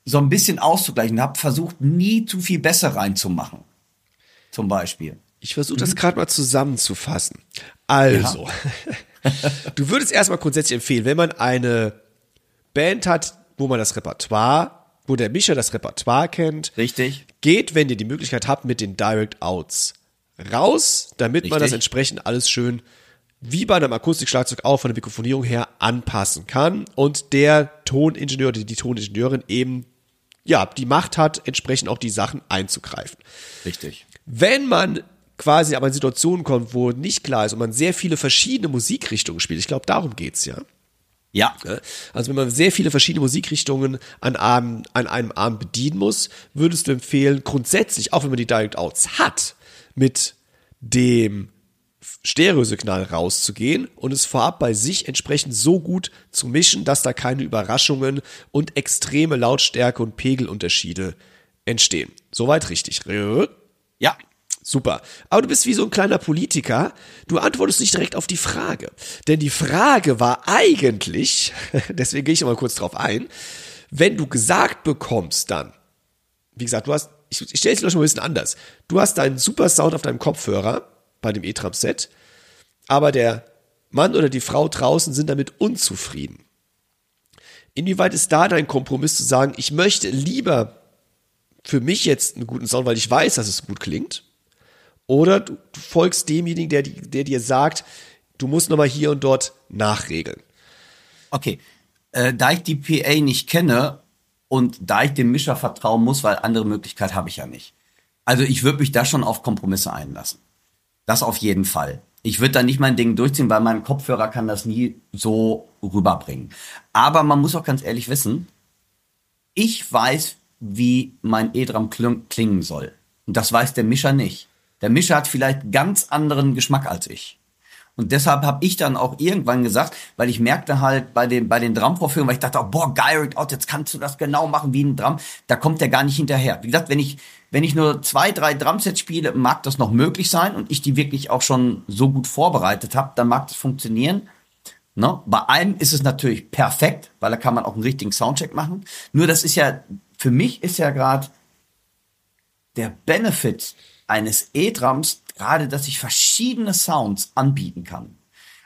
so ein bisschen auszugleichen. Habe versucht, nie zu viel besser reinzumachen. Zum Beispiel. Ich versuche das mhm. gerade mal zusammenzufassen. Also, ja. du würdest erstmal grundsätzlich empfehlen, wenn man eine Band hat, wo man das Repertoire, wo der Mischer das Repertoire kennt. Richtig. Geht, wenn ihr die Möglichkeit habt, mit den Direct Outs raus, damit Richtig. man das entsprechend alles schön wie bei einem Akustikschlagzeug auch von der Mikrofonierung her anpassen kann und der Toningenieur, die, die Toningenieurin eben ja, die Macht hat, entsprechend auch die Sachen einzugreifen. Richtig. Wenn man quasi aber in Situationen kommt, wo nicht klar ist und man sehr viele verschiedene Musikrichtungen spielt, ich glaube, darum geht's ja. Ja. Also wenn man sehr viele verschiedene Musikrichtungen an, einem, an einem Abend bedienen muss, würdest du empfehlen, grundsätzlich, auch wenn man die Direct Outs hat, mit dem Stereosignal rauszugehen und es vorab bei sich entsprechend so gut zu mischen, dass da keine Überraschungen und extreme Lautstärke und Pegelunterschiede entstehen. Soweit richtig. Ja. Super. Aber du bist wie so ein kleiner Politiker. Du antwortest nicht direkt auf die Frage. Denn die Frage war eigentlich, deswegen gehe ich mal kurz drauf ein, wenn du gesagt bekommst dann, wie gesagt, du hast, ich, ich stelle es dir schon mal ein bisschen anders. Du hast deinen super Sound auf deinem Kopfhörer bei dem E-Tram-Set, aber der Mann oder die Frau draußen sind damit unzufrieden. Inwieweit ist da dein Kompromiss zu sagen, ich möchte lieber für mich jetzt einen guten Sound, weil ich weiß, dass es gut klingt, oder du, du folgst demjenigen, der, der dir sagt, du musst nochmal hier und dort nachregeln. Okay. Äh, da ich die PA nicht kenne und da ich dem Mischer vertrauen muss, weil andere Möglichkeit habe ich ja nicht. Also ich würde mich da schon auf Kompromisse einlassen. Das auf jeden Fall. Ich würde da nicht mein Ding durchziehen, weil mein Kopfhörer kann das nie so rüberbringen. Aber man muss auch ganz ehrlich wissen, ich weiß, wie mein E-Drum kling- klingen soll. Und das weiß der Mischer nicht. Der Mischer hat vielleicht ganz anderen Geschmack als ich. Und deshalb habe ich dann auch irgendwann gesagt, weil ich merkte halt bei den, bei den Drumvorführungen, weil ich dachte, oh, boah, Direct Out, jetzt kannst du das genau machen wie ein Drum. Da kommt der gar nicht hinterher. Wie gesagt, wenn ich, wenn ich nur zwei, drei Drumsets spiele, mag das noch möglich sein und ich die wirklich auch schon so gut vorbereitet habe, dann mag das funktionieren. Ne? Bei einem ist es natürlich perfekt, weil da kann man auch einen richtigen Soundcheck machen. Nur das ist ja, für mich ist ja gerade der Benefit eines E-Drums gerade, dass ich verschiedene Sounds anbieten kann.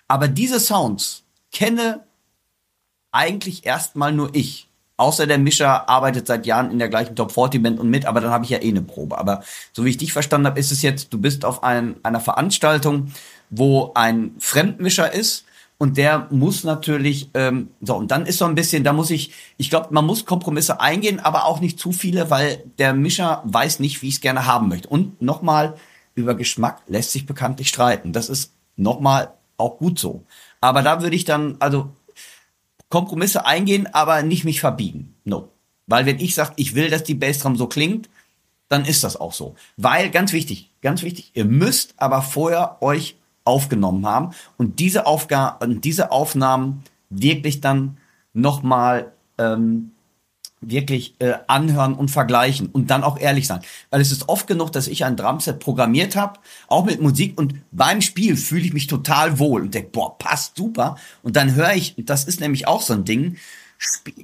Aber diese Sounds kenne eigentlich erstmal nur ich. Außer der Mischer arbeitet seit Jahren in der gleichen Top 40 Band und mit, aber dann habe ich ja eh eine Probe. Aber so wie ich dich verstanden habe, ist es jetzt, du bist auf ein, einer Veranstaltung, wo ein Fremdmischer ist und der muss natürlich, ähm, so, und dann ist so ein bisschen, da muss ich, ich glaube, man muss Kompromisse eingehen, aber auch nicht zu viele, weil der Mischer weiß nicht, wie ich es gerne haben möchte. Und nochmal, über Geschmack lässt sich bekanntlich streiten. Das ist nochmal auch gut so. Aber da würde ich dann, also Kompromisse eingehen, aber nicht mich verbiegen. No. Weil wenn ich sage, ich will, dass die Bassdrum so klingt, dann ist das auch so. Weil, ganz wichtig, ganz wichtig, ihr müsst aber vorher euch aufgenommen haben und diese Aufgaben, diese Aufnahmen wirklich dann nochmal ähm, wirklich äh, anhören und vergleichen und dann auch ehrlich sein. Weil es ist oft genug, dass ich ein Drumset programmiert habe, auch mit Musik und beim Spiel fühle ich mich total wohl und denke, boah, passt super. Und dann höre ich, das ist nämlich auch so ein Ding,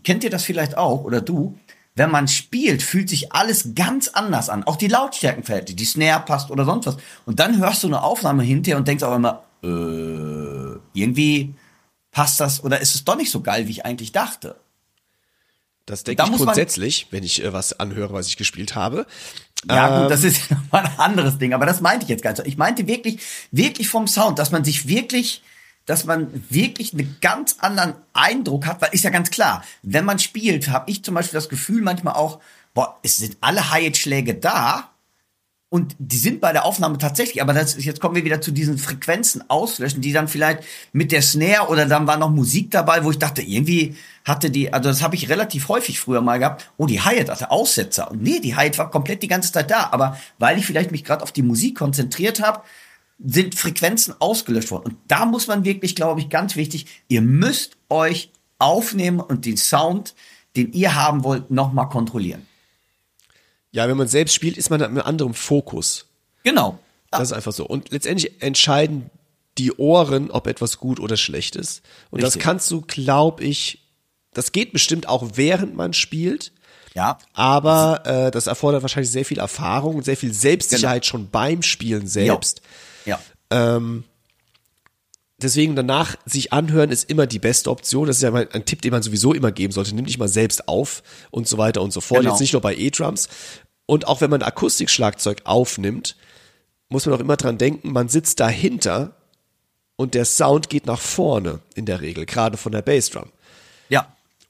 kennt ihr das vielleicht auch oder du? Wenn man spielt, fühlt sich alles ganz anders an. Auch die Lautstärkenverhältnisse, die Snare passt oder sonst was. Und dann hörst du eine Aufnahme hinterher und denkst auch immer, äh, irgendwie passt das oder ist es doch nicht so geil, wie ich eigentlich dachte. Das denke Da ich grundsätzlich, wenn ich äh, was anhöre, was ich gespielt habe. Ja, Ähm, gut, das ist nochmal ein anderes Ding, aber das meinte ich jetzt gar nicht. so. Ich meinte wirklich, wirklich vom Sound, dass man sich wirklich, dass man wirklich einen ganz anderen Eindruck hat, weil ist ja ganz klar, wenn man spielt, habe ich zum Beispiel das Gefühl manchmal auch, boah, es sind alle Hi-Hat-Schläge da, und die sind bei der Aufnahme tatsächlich, aber das jetzt kommen wir wieder zu diesen Frequenzen auslöschen, die dann vielleicht mit der Snare oder dann war noch Musik dabei, wo ich dachte, irgendwie hatte die, also das habe ich relativ häufig früher mal gehabt, oh, die Hi-Hat hatte Aussetzer. Und nee, die Hi-Hat war komplett die ganze Zeit da, aber weil ich vielleicht mich gerade auf die Musik konzentriert habe, sind Frequenzen ausgelöscht worden. Und da muss man wirklich, glaube ich, ganz wichtig, ihr müsst euch aufnehmen und den Sound, den ihr haben wollt, nochmal kontrollieren. Ja, wenn man selbst spielt, ist man mit einem anderen Fokus. Genau. Das ist einfach so. Und letztendlich entscheiden die Ohren, ob etwas gut oder schlecht ist. Und das Richtig. kannst du, glaube ich, das geht bestimmt auch während man spielt. Ja. Aber äh, das erfordert wahrscheinlich sehr viel Erfahrung und sehr viel Selbstsicherheit Genau. schon beim Spielen selbst. Ja. Deswegen danach sich anhören ist immer die beste Option. Das ist ja mal ein Tipp, den man sowieso immer geben sollte. Nimm dich mal selbst auf und so weiter und so fort. Genau. Jetzt nicht nur bei E-Drums. Und auch wenn man Akustikschlagzeug aufnimmt, muss man auch immer dran denken, man sitzt dahinter und der Sound geht nach vorne in der Regel, gerade von der Bassdrum.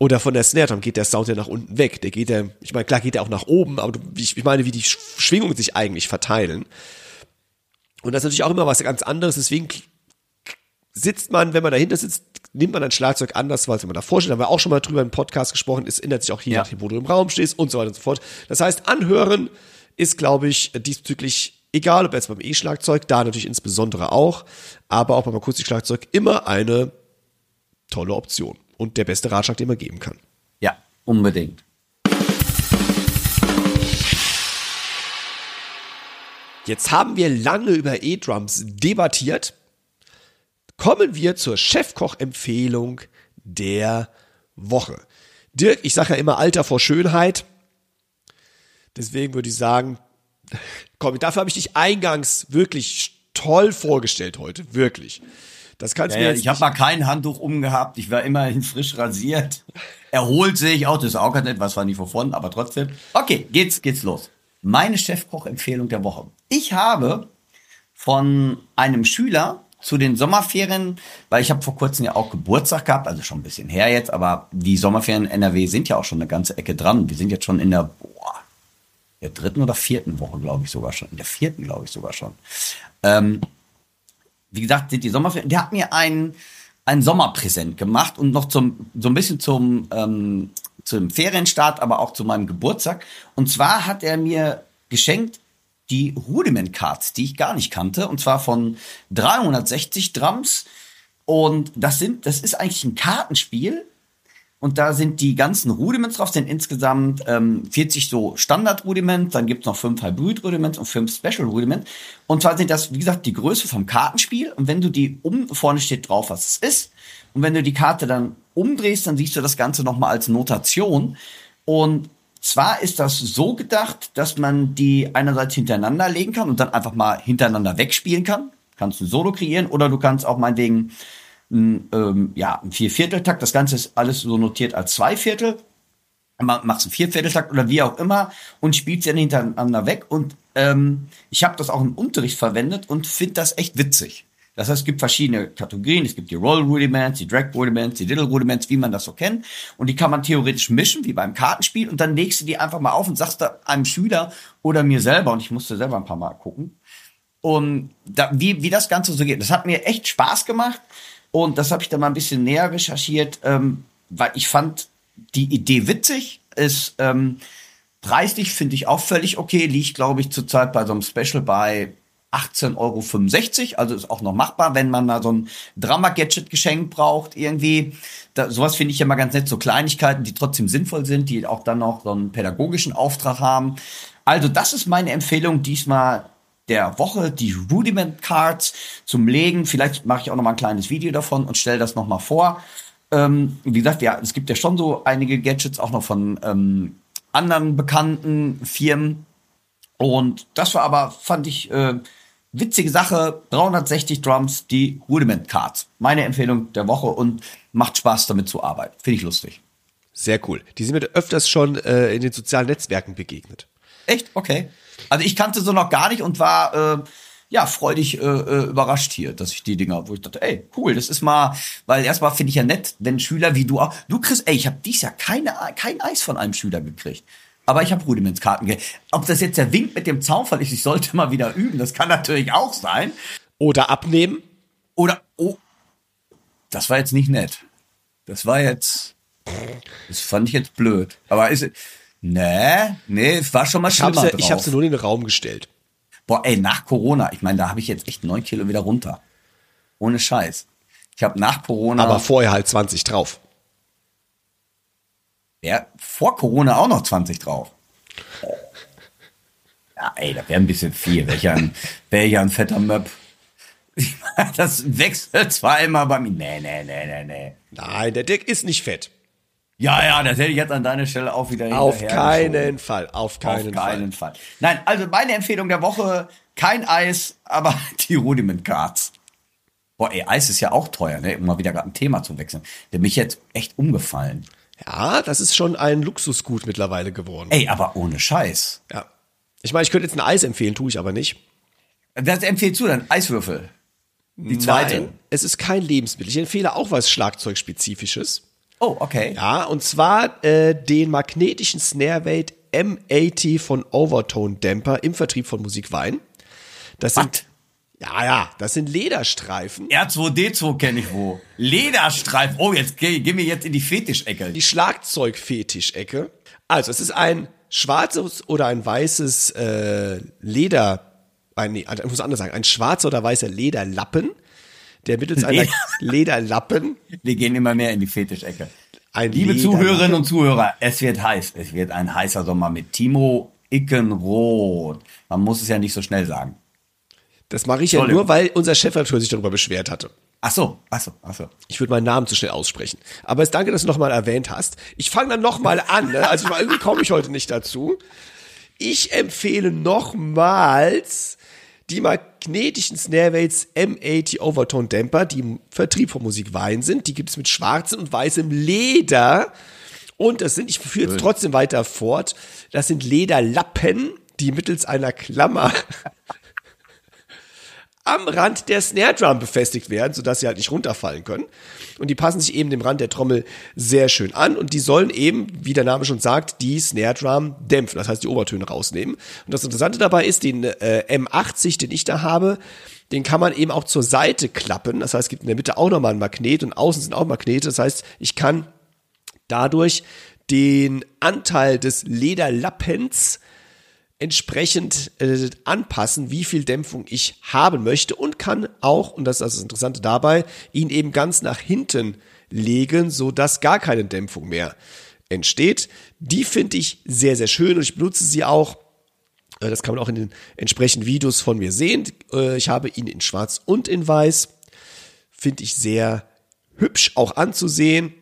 Oder von der Snare Drum geht der Sound ja nach unten weg. Der geht ja, ich meine, klar geht er auch nach oben, aber ich, ich meine, wie die Sch- Schwingungen sich eigentlich verteilen. Und das ist natürlich auch immer was ganz anderes. Deswegen sitzt man, wenn man dahinter sitzt, nimmt man ein Schlagzeug anders, als wenn man davor steht. Da haben wir auch schon mal drüber im Podcast gesprochen. Es ändert sich auch je Ja. nachdem, wo du im Raum stehst und so weiter und so fort. Das heißt, anhören ist, glaube ich, diesbezüglich egal, ob jetzt beim E-Schlagzeug, da natürlich insbesondere auch, aber auch beim Akustikschlagzeug immer eine tolle Option und der beste Ratschlag, den man geben kann. Ja, unbedingt. Jetzt haben wir lange über E-Drums debattiert. Kommen wir zur Chefkoch-Empfehlung der Woche. Dirk, ich sage ja immer Alter vor Schönheit. Deswegen würde ich sagen, komm, dafür habe ich dich eingangs wirklich toll vorgestellt heute. Wirklich. Das kannst Ja, mir jetzt ich habe nicht- mal kein Handtuch umgehabt. Ich war immerhin frisch rasiert. Erholt sehe ich auch. Das ist auch ganz etwas, war nicht wovon, aber trotzdem. Okay, geht's, geht's los. Meine Chefkoch-Empfehlung der Woche. Ich habe von einem Schüler zu den Sommerferien, weil ich habe vor kurzem ja auch Geburtstag gehabt, also schon ein bisschen her jetzt, aber die Sommerferien in NRW sind ja auch schon eine ganze Ecke dran. Wir sind jetzt schon in der boah, der dritten oder vierten Woche, glaube ich sogar schon. In der vierten, glaube ich sogar schon. Ähm, wie gesagt, sind die Sommerferien. Der hat mir ein, ein Sommerpräsent gemacht und noch zum, so ein bisschen zum, ähm, zum Ferienstart, aber auch zu meinem Geburtstag. Und zwar hat er mir geschenkt die Rudiment Cards, die ich gar nicht kannte, und zwar von 360 Drums. Und das sind, das ist eigentlich ein Kartenspiel. Und da sind die ganzen Rudiments drauf, sind insgesamt ähm, 40 so Standard-Rudiments, dann gibt's noch fünf Hybrid-Rudiments und fünf Special-Rudiments. Und zwar sind das, wie gesagt, die Größe vom Kartenspiel. Und wenn du die um, vorne steht drauf, was es ist. Und wenn du die Karte dann umdrehst, dann siehst du das Ganze nochmal als Notation. Und zwar ist das so gedacht, dass man die einerseits hintereinander legen kann und dann einfach mal hintereinander wegspielen kann. Kannst du Solo kreieren oder du kannst auch meinetwegen ein, ähm, ja, ein Viervierteltakt. Das Ganze ist alles so notiert als Zweiviertel. Machst einen Viervierteltakt oder wie auch immer und spielst dann hintereinander weg. Und ähm, ich habe das auch im Unterricht verwendet und finde das echt witzig. Das heißt, es gibt verschiedene Kategorien. Es gibt die Roll Rudiments, die Drag Rudiments, die Little Rudiments, wie man das so kennt. Und die kann man theoretisch mischen, wie beim Kartenspiel. Und dann legst du die einfach mal auf und sagst da einem Schüler oder mir selber, und ich musste selber ein paar Mal gucken, und da, wie, wie das Ganze so geht. Das hat mir echt Spaß gemacht. Und das habe ich dann mal ein bisschen näher recherchiert, ähm, weil ich fand die Idee witzig. Ist ähm, preislich finde ich auch völlig okay. Liegt, glaube ich, zurzeit bei so einem Special bei 18,65 Euro. Also ist auch noch machbar, wenn man mal so ein Drama-Gadget geschenkt braucht irgendwie. Da, sowas finde ich ja mal ganz nett. So Kleinigkeiten, die trotzdem sinnvoll sind, die auch dann noch so einen pädagogischen Auftrag haben. Also das ist meine Empfehlung diesmal der Woche, die Rudiment Cards zum Legen. Vielleicht mache ich auch noch mal ein kleines Video davon und stelle das noch mal vor. Ähm, wie gesagt, ja, es gibt ja schon so einige Gadgets auch noch von ähm, anderen bekannten Firmen. Und das war aber, fand ich, äh, witzige Sache. 360 Drums, die Rudiment Cards. Meine Empfehlung der Woche und macht Spaß damit zu arbeiten. Finde ich lustig. Sehr cool. Die sind mir öfters schon äh, in den sozialen Netzwerken begegnet. Echt? Okay. Also ich kannte so noch gar nicht und war äh, ja freudig äh, äh, überrascht hier, dass ich die Dinger, wo ich dachte, ey, cool, das ist mal, weil erstmal finde ich ja nett, wenn Schüler wie du auch, du kriegst, ey, ich habe dies Jahr keine, kein Eis von einem Schüler gekriegt. Aber ich habe Rudimentskarten gekriegt. Ob das jetzt der Wink mit dem Zaunfall ist, ich sollte mal wieder üben, das kann natürlich auch sein. Oder abnehmen. Oder, oh, das war jetzt nicht nett. Das war jetzt, das fand ich jetzt blöd. Aber ist, Nee, nee, es war schon mal schlimmer Ich hab's, drauf. ich hab's nur in den Raum gestellt. Boah, ey, nach Corona, ich meine, da habe ich jetzt echt neun Kilo wieder runter. Ohne Scheiß. Ich habe nach Corona. Aber vorher halt 20 drauf. Ja, vor Corona auch noch 20 drauf. Ja, ey, das wäre ein bisschen viel. Ja ein, ja ein fetter Möb. Das wechselt zwar immer bei mir. Nee, nee, nee, nee, nee. Nein, der Dick ist nicht fett. Ja, ja, das hätte ich jetzt an deiner Stelle auch wieder Auf keinen geschoben. Fall, auf keinen, Auf keinen Fall. Fall. Nein, also meine Empfehlung der Woche, kein Eis, aber die Rudiment Cards. Boah, ey, Eis ist ja auch teuer, ne? Um mal wieder gerade ein Thema zu wechseln. Der mich jetzt echt umgefallen. Ja, das ist schon ein Luxusgut mittlerweile geworden. Ey, aber ohne Scheiß. Ja. Ich meine, ich könnte jetzt ein Eis empfehlen, tue ich aber nicht. Was empfiehlst du denn? Eiswürfel. Die zweite. Nein, es ist kein Lebensmittel. Ich empfehle auch was Schlagzeugspezifisches. Oh, okay. Ja, und zwar äh, den magnetischen Snarewave M80 von Overtone Damper im Vertrieb von Musikwein. Das sind, ja, ja, das sind Lederstreifen. R2D2 kenne ich wo. Lederstreif. Oh, jetzt geh, geh mir jetzt in die Fetischecke. Die Schlagzeugfetischecke. Also, es ist ein schwarzes oder ein weißes äh, Leder, ein, nee, ich muss anders sagen, ein schwarzer oder weißer Lederlappen, der mittels einer Leder- Lederlappen Wir gehen immer mehr in die Fetischecke. ein Liebe Lederlappen- Zuhörerinnen und Zuhörer, es wird heiß. Es wird ein heißer Sommer mit Timo Ickenroth. Man muss es ja nicht so schnell sagen. Das mache ich ja nur, weil unser Chefredakteur sich darüber beschwert hatte. Ach so, ach so, ach so. Ich würde meinen Namen zu schnell aussprechen. Aber es danke, dass du nochmal erwähnt hast. Ich fange dann nochmal an. Ne? Also irgendwie komme ich heute nicht dazu. Ich empfehle nochmals die magnetischen Snarewaves M80 Overtone Dämper, die im Vertrieb von Musik Wein sind. Die gibt es mit schwarzem und weißem Leder. Und das sind, ich führe jetzt trotzdem weiter fort, das sind Lederlappen, die mittels einer Klammer am Rand der Snare Drum befestigt werden, sodass sie halt nicht runterfallen können. Und die passen sich eben dem Rand der Trommel sehr schön an und die sollen eben, wie der Name schon sagt, die Snare Drum dämpfen, das heißt die Obertöne rausnehmen. Und das Interessante dabei ist, den äh, M80, den ich da habe, den kann man eben auch zur Seite klappen. Das heißt, es gibt in der Mitte auch nochmal ein Magnet und außen sind auch Magnete. Das heißt, ich kann dadurch den Anteil des Lederlappens entsprechend äh, anpassen, wie viel Dämpfung ich haben möchte und kann auch, und das ist also das Interessante dabei, ihn eben ganz nach hinten legen, so dass gar keine Dämpfung mehr entsteht. Die finde ich sehr, sehr schön und ich benutze sie auch. Äh, das kann man auch in den entsprechenden Videos von mir sehen. Äh, ich habe ihn in schwarz und in weiß. Finde ich sehr hübsch auch anzusehen.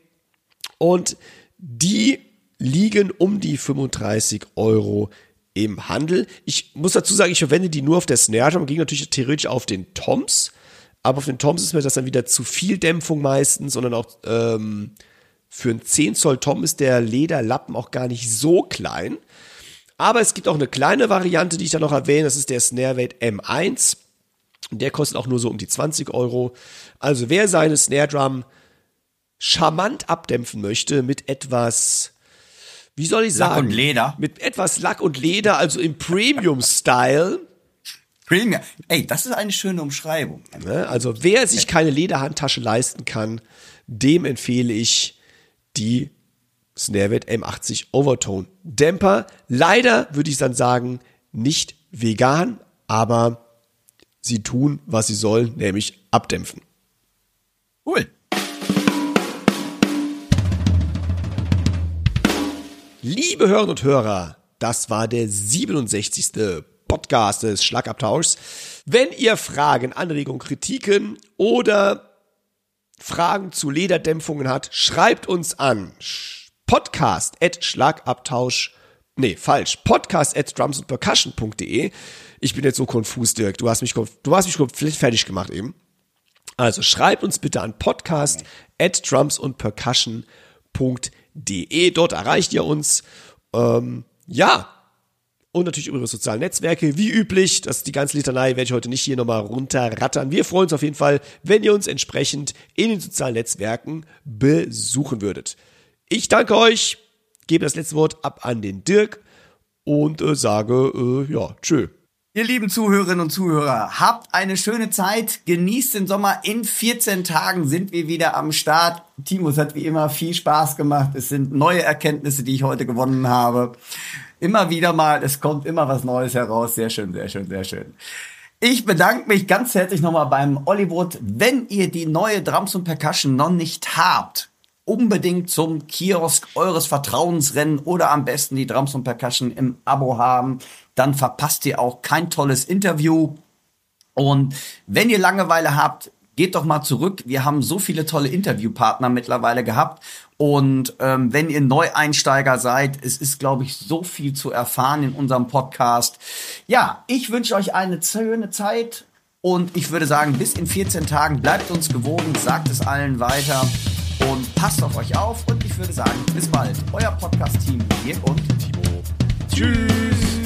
Und die liegen um die 35 Euro im Handel. Ich muss dazu sagen, ich verwende die nur auf der Snare Drum, ging natürlich theoretisch auf den Toms, aber auf den Toms ist mir das dann wieder zu viel Dämpfung meistens, sondern auch ähm, für einen 10 Zoll Tom ist der Lederlappen auch gar nicht so klein. Aber es gibt auch eine kleine Variante, die ich dann noch erwähne, das ist der Snareweight M1. Der kostet auch nur so um die 20 Euro. Also wer seine Snare Drum charmant abdämpfen möchte mit etwas wie soll ich sagen? Lack und Leder. Mit etwas Lack und Leder, also im Premium-Style. Premium. Ey, das ist eine schöne Umschreibung. Ne? Also wer sich keine Lederhandtasche leisten kann, dem empfehle ich die Snarewet M80 Overtone Dämper. Leider würde ich dann sagen, nicht vegan, aber sie tun, was sie sollen, nämlich abdämpfen. Cool. Liebe Hörerinnen und Hörer, das war der 67. Podcast des Schlagabtauschs. Wenn ihr Fragen, Anregungen, Kritiken oder Fragen zu Lederdämpfungen habt, schreibt uns an podcast at Schlagabtausch Nee, falsch. Podcast at drumsandpercussion.de. Ich bin jetzt so konfus, Dirk. Du hast mich, du hast mich komplett fertig gemacht eben. Also schreibt uns bitte an podcast at drumsandpercussion.de de. Dort erreicht ihr uns. Ähm, ja. Und natürlich über soziale Netzwerke, wie üblich. Das ist die ganze Litanei, werde ich heute nicht hier nochmal runterrattern. Wir freuen uns auf jeden Fall, wenn ihr uns entsprechend in den sozialen Netzwerken besuchen würdet. Ich danke euch, gebe das letzte Wort ab an den Dirk und äh, sage, äh, ja, tschö. Ihr lieben Zuhörerinnen und Zuhörer, habt eine schöne Zeit, genießt den Sommer. In 14 Tagen sind wir wieder am Start. Timo, es hat wie immer viel Spaß gemacht. Es sind neue Erkenntnisse, die ich heute gewonnen habe. Immer wieder mal, es kommt immer was Neues heraus. Sehr schön, sehr schön, sehr schön. Ich bedanke mich ganz herzlich nochmal beim Ollywood. Wenn ihr die neue Drums und Percussion noch nicht habt, unbedingt zum Kiosk eures Vertrauens rennen oder am besten die Drums und Percussion im Abo haben. Dann verpasst ihr auch kein tolles Interview. Und wenn ihr Langeweile habt, geht doch mal zurück. Wir haben so viele tolle Interviewpartner mittlerweile gehabt. Und ähm, wenn ihr Neueinsteiger seid, es ist, glaube ich, so viel zu erfahren in unserem Podcast. Ja, ich wünsche euch eine schöne Zeit. Und ich würde sagen, bis in 14 Tagen bleibt uns gewogen, sagt es allen weiter und passt auf euch auf. Und ich würde sagen, bis bald. Euer Podcast-Team, Dirk und Timo. Tschüss.